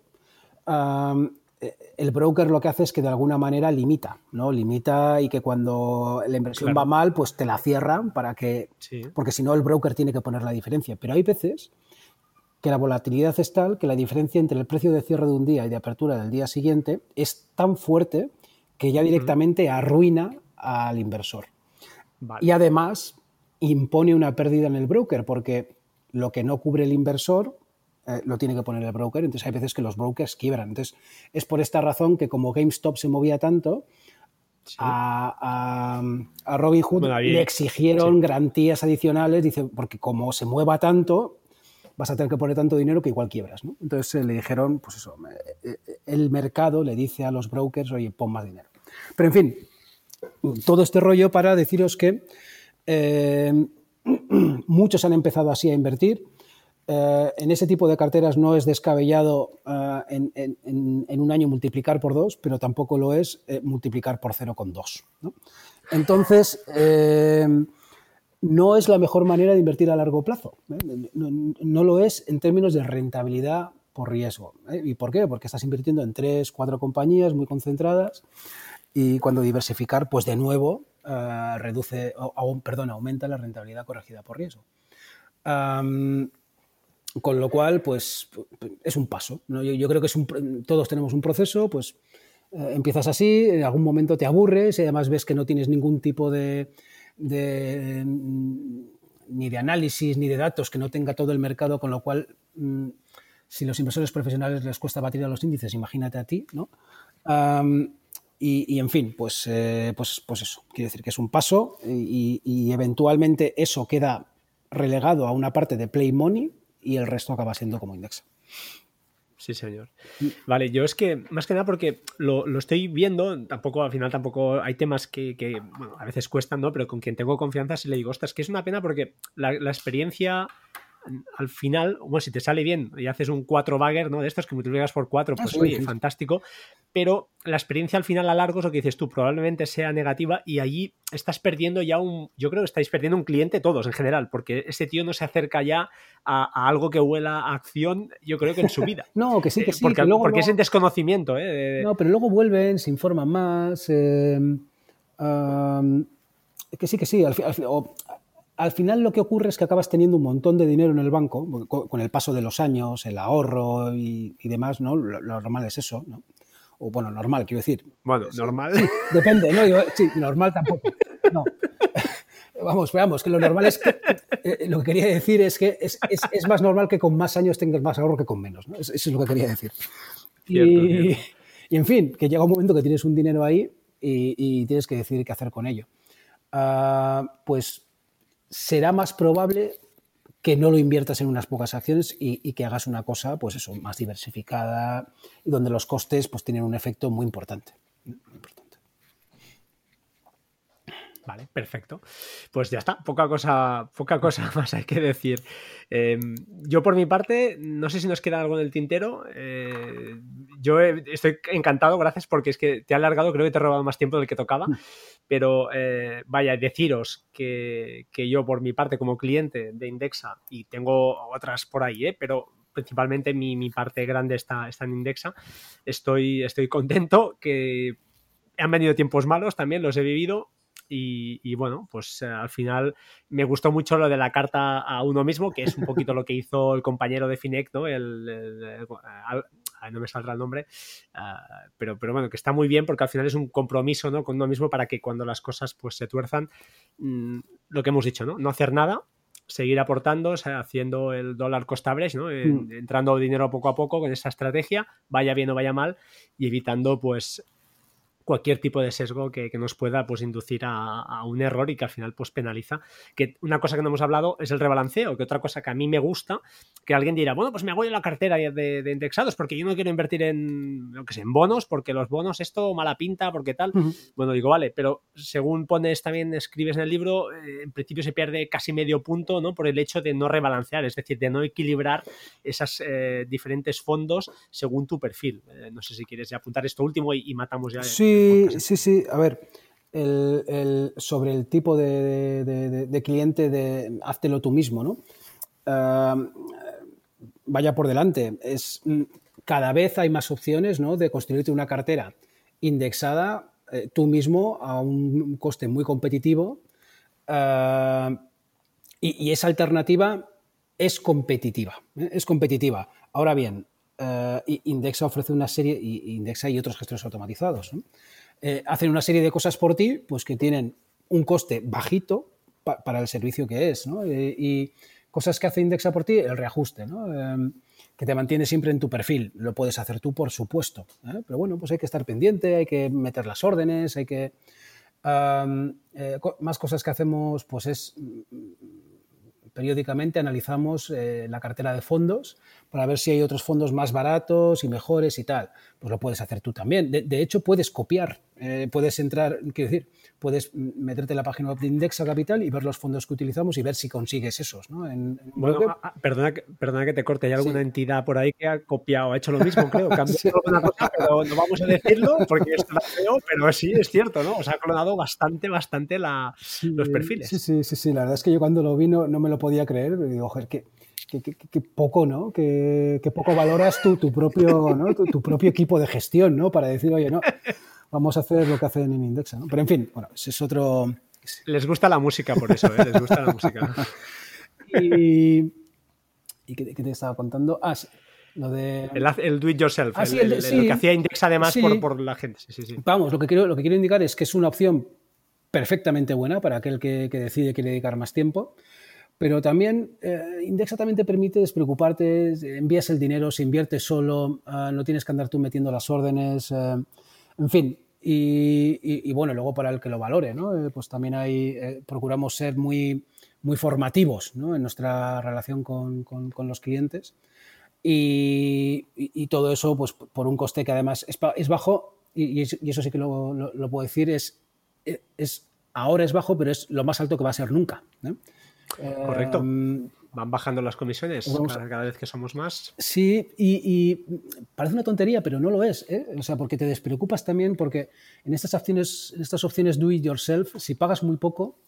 eh, el broker lo que hace es que de alguna manera limita, ¿no? Limita y que cuando la inversión va mal, pues te la cierran para que. Porque si no, el broker tiene que poner la diferencia. Pero hay veces que la volatilidad es tal que la diferencia entre el precio de cierre de un día y de apertura del día siguiente es tan fuerte que ya directamente arruina al inversor. Y además impone una pérdida en el broker, porque lo que no cubre el inversor eh, lo tiene que poner el broker, entonces hay veces que los brokers quiebran. Entonces es por esta razón que como GameStop se movía tanto, a, a, Robin Hood le exigieron garantías adicionales, dice, porque como se mueva tanto, vas a tener que poner tanto dinero que igual quiebras. Entonces eh, le dijeron, pues eso, eh, el mercado le dice a los brokers, oye, pon más dinero. Pero en fin, todo este rollo para deciros que eh, muchos han empezado así a invertir. eh, en ese tipo de carteras no es descabellado en, en, un año multiplicar por dos, pero tampoco lo es multiplicar por 0,2. ¿no? Entonces, no es la mejor manera de invertir a largo plazo. no, lo es en términos de rentabilidad por riesgo. ¿eh? ¿Y por qué? Porque estás invirtiendo en tres, cuatro compañías muy concentradas y cuando diversificar, pues de nuevo eh, reduce, o, perdón, aumenta la rentabilidad corregida por riesgo. con lo cual, pues es un paso. Yo, creo que es un, todos tenemos un proceso, pues eh, empiezas así, en algún momento te aburres y además ves que no tienes ningún tipo de, de ni de análisis ni de datos que no tenga todo el mercado, con lo cual mm, si los inversores profesionales les cuesta batir a los índices, imagínate a ti, ¿no? Y, en fin, pues, eh, pues, pues eso, quiere decir que es un paso y, eventualmente eso queda relegado a una parte de play money y el resto acaba siendo como index. Sí, señor. Vale, yo es que, más que nada porque lo, estoy viendo, tampoco, al final tampoco hay temas que, a veces cuestan, ¿no? Pero con quien tengo confianza si le digo, ostras, que es una pena porque la experiencia al final, bueno, si te sale bien y haces un 4 bagger, ¿no? De estos que multiplicas por 4, pues ah, oye, fantástico. Pero la experiencia al final a largo es lo que dices tú, probablemente sea negativa y allí estás perdiendo ya un. Yo creo que estáis perdiendo un cliente todos en general, porque ese tío no se acerca ya a, algo que huela a acción, yo creo que en su vida. no, que sí, que sí. Porque, porque es en desconocimiento, ¿eh? No, pero luego vuelven, se informan más. Eh, que sí, que sí. Al, al, al final lo que ocurre es que acabas teniendo un montón de dinero en el banco, con el paso de los años, el ahorro y, demás, ¿no? Lo, normal es eso, ¿no? O bueno, normal, quiero decir. Bueno, normal. depende, ¿no? sí, normal tampoco. No. Vamos, veamos, que lo normal es que, eh, lo que quería decir es que es, más normal que con más años tengas más ahorro que con menos, ¿no? Eso es lo que quería decir. y, en fin, que llega un momento que tienes un dinero ahí y, tienes que decidir qué hacer con ello. Ah, pues será más probable que no lo inviertas en unas pocas acciones y, que hagas una cosa, pues eso, más diversificada y donde los costes pues tienen un efecto muy importante. Vale, perfecto. Pues ya está, poca cosa, poca cosa más hay que decir. Em, yo por mi parte, no sé si nos queda algo en el tintero. Eh, yo estoy encantado, gracias, porque es que te ha alargado, creo que te he robado más tiempo del que tocaba. Mm. Pero eh, vaya, deciros que, yo por mi parte como cliente de Indexa, y tengo otras por ahí, ¿eh? pero principalmente mi, parte grande está, está en Indexa, estoy, estoy contento que han venido tiempos malos, también los he vivido, y, bueno, pues eh, al final me gustó mucho lo de la carta a uno mismo, que es un poquito lo que hizo el compañero de Finec, ¿no? El, no me saldrá el nombre, ah, pero, pero bueno, que está muy bien porque al final es un compromiso ¿no? con uno mismo para que cuando las cosas pues se tuerzan, mm, lo que hemos dicho, ¿no? No hacer nada, seguir aportando, haciendo el dólar cost average, ¿no? Mm. entrando dinero poco a poco con esa estrategia, vaya bien o vaya mal, y evitando pues cualquier tipo de sesgo que, nos pueda pues, inducir a, un error y que al final pues, penaliza. Que una cosa que no hemos hablado es el rebalanceo, que otra cosa que a mí me gusta, que alguien dirá, bueno, pues me hago yo la cartera de, indexados porque yo no quiero invertir en, lo que sé, en bonos, porque los bonos esto mala pinta, porque tal. Bueno, digo, vale, pero según pones también, escribes en el libro, eh, en principio se pierde casi medio punto, ¿no? Por el hecho de no rebalancear, es decir, de no equilibrar esos eh, diferentes fondos según tu perfil. Eh, no sé si quieres apuntar esto último y, matamos ya. Sí, Sí, sí, A ver, sobre el tipo de, cliente de háztelo tú mismo, ¿no? vaya por delante. Es, mm, cada vez hay más opciones ¿no? de construirte una cartera indexada eh, tú mismo a un coste muy competitivo. y, esa alternativa es competitiva. ¿eh? Es competitiva. Ahora bien, uh, Indexa ofrece una serie, y Indexa y otros gestores automatizados, eh, hacen una serie de cosas por ti, pues que tienen un coste bajito para el servicio que es. Eh, y cosas que hace Indexa por ti, el reajuste. Em, que te mantiene siempre en tu perfil. Lo puedes hacer tú, por supuesto. Pero bueno, pues hay que estar pendiente, hay que meter las órdenes, hay que... más cosas que hacemos, pues es periódicamente analizamos la cartera de fondos para ver si hay otros fondos más baratos y mejores y tal. Pues lo puedes hacer tú también. De, hecho, puedes copiar, eh, puedes entrar, quiero decir, puedes meterte en la página web de Indexa Capital y ver los fondos que utilizamos y ver si consigues esos. ¿no? bueno, ah, perdona, que, perdona que te corte, hay alguna entidad por ahí que ha copiado, ha hecho lo mismo, creo, ha sí. alguna cosa, pero no vamos a decirlo porque lo feo, pero sí, es cierto, ¿no? O sea, ha clonado bastante, bastante la, los perfiles. Sí, sí, sí, sí, la verdad es que yo cuando lo vi no, me lo podía creer, digo, joder, que que, poco, ¿no? Que, poco valoras tú, tu, propio, ¿no? tu, propio equipo de gestión, ¿no? Para decir, oye, no, vamos a hacer lo que hacen en Indexa, ¿no? Pero en fin, bueno, ese es otro... Les gusta la música por eso, ¿eh? Les gusta la música. y... ¿Y qué, te estaba contando? Ah, sí. Lo de... El, do it yourself, ah, el, lo que hacía Indexa además por, la gente. Vamos, lo que, quiero, lo que quiero indicar es que es una opción perfectamente buena para aquel que, que decide quiere dedicar más tiempo. Pero también eh, Indexa permite despreocuparte, envías el dinero, se invierte solo, ah, no tienes que andar tú metiendo las órdenes, eh, en fin. Y, bueno, luego para el que lo valore, ¿no? Eh, pues también hay, procuramos ser muy, muy formativos ¿no? en nuestra relación con, con, los clientes. Y, todo eso, pues por un coste que además es, bajo, y, eso sí que lo, lo, puedo decir, es, es, ahora es bajo, pero es lo más alto que va a ser nunca. Correcto. Em, Van bajando las comisiones cada, vez que somos más. Sí, y, parece una tontería, pero no lo es. ¿eh? O sea, porque te despreocupas también, porque en estas opciones, en estas opciones do it yourself, si pagas muy poco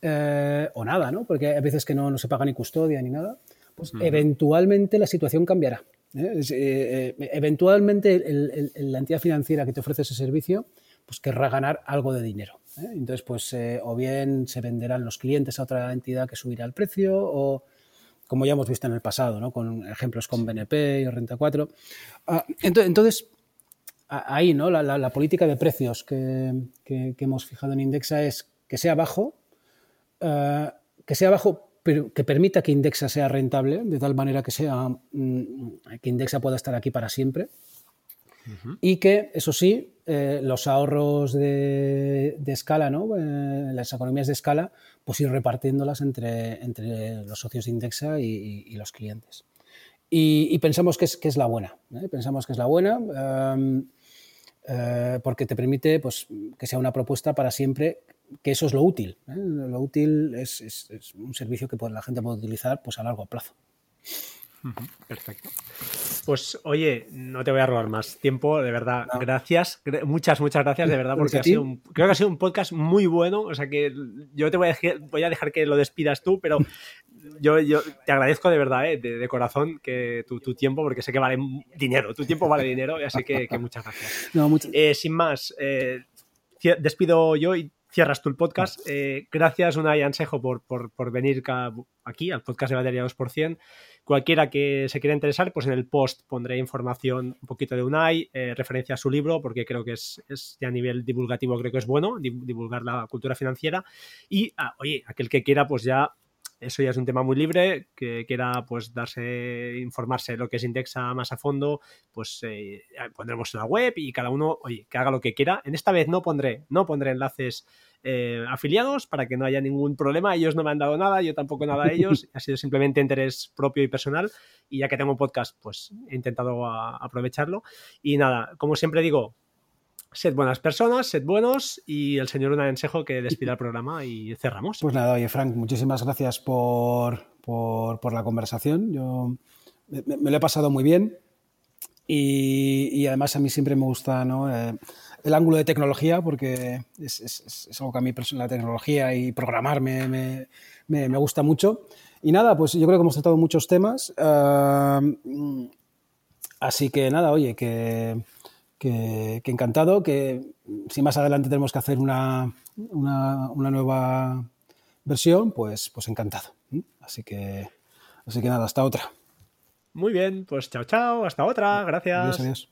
eh, o nada, ¿no? Porque hay veces que no, no se paga ni custodia ni nada, pues eventualmente la situación cambiará. ¿eh? eventualmente la entidad financiera que te ofrece ese servicio pues querrá ganar algo de dinero. ¿Eh? Entonces, pues eh, o bien se venderán los clientes a otra entidad que subirá el precio o como ya hemos visto en el pasado, ¿no? con ejemplos con BNP y Renta 4. Ah, entonces, ahí ¿no? La, política de precios que, hemos fijado en Indexa es que sea bajo, ah, que sea bajo pero que permita que Indexa sea rentable, de tal manera que, sea, mm, que Indexa pueda estar aquí para siempre. Y que, eso sí, eh, los ahorros de, escala, ¿no? Eh, las economías de escala, pues ir repartiéndolas entre, entre los socios de Indexa y, los clientes. Y, pensamos que es, que es la buena. ¿eh? Pensamos que es la buena em, porque te permite pues, que sea una propuesta para siempre, que eso es lo útil. Lo útil es, es, un servicio que pues, la gente puede utilizar pues, a largo plazo. Perfecto. Pues oye, no te voy a robar más tiempo, de verdad. Gracias, muchas, muchas gracias, de verdad, porque ha sido creo que ha sido un podcast muy bueno. O sea que yo te voy a, dejar, voy a dejar que lo despidas tú, pero yo, yo te agradezco de verdad, eh, de, corazón, que tu, tiempo, porque sé que vale dinero, tu tiempo vale dinero, así que, que muchas gracias. Eh, sin más, eh, despido yo y cierras tú el podcast. gracias, Unai Ansejo, por, por, por venir aquí al podcast de Batería 2%. Cualquiera que se quiera interesar, pues en el post pondré información un poquito de Unai, eh, referencia a su libro, porque creo que es, es a nivel divulgativo, creo que es bueno divulgar la cultura financiera. Y, ah, oye, aquel que quiera, pues ya eso ya es un tema muy libre, que quiera pues darse, informarse de lo que es Indexa más a fondo, pues eh, pondremos en la web y cada uno, oye, que haga lo que quiera. En esta vez no pondré, no pondré enlaces eh, afiliados para que no haya ningún problema. Ellos no me han dado nada, yo tampoco nada a ellos. ha sido simplemente interés propio y personal. Y ya que tengo un podcast, pues he intentado aprovecharlo. Y nada, como siempre digo, Sed buenas personas, sed buenos y el señor Una Ensejo que despida el programa y cerramos. Pues nada, oye Frank, muchísimas gracias por, por, la conversación. Yo me, lo he pasado muy bien y, además a mí siempre me gusta eh, el ángulo de tecnología porque es, algo que a mí la tecnología y programar me, gusta mucho. Y nada, pues yo creo que hemos tratado muchos temas. Ah, así que nada, oye, que que, encantado, que si más adelante tenemos que hacer una, una, nueva versión, pues, pues encantado. Así que, así que nada, hasta otra. Muy bien, pues chao, chao, hasta otra, gracias. Adiós, adiós.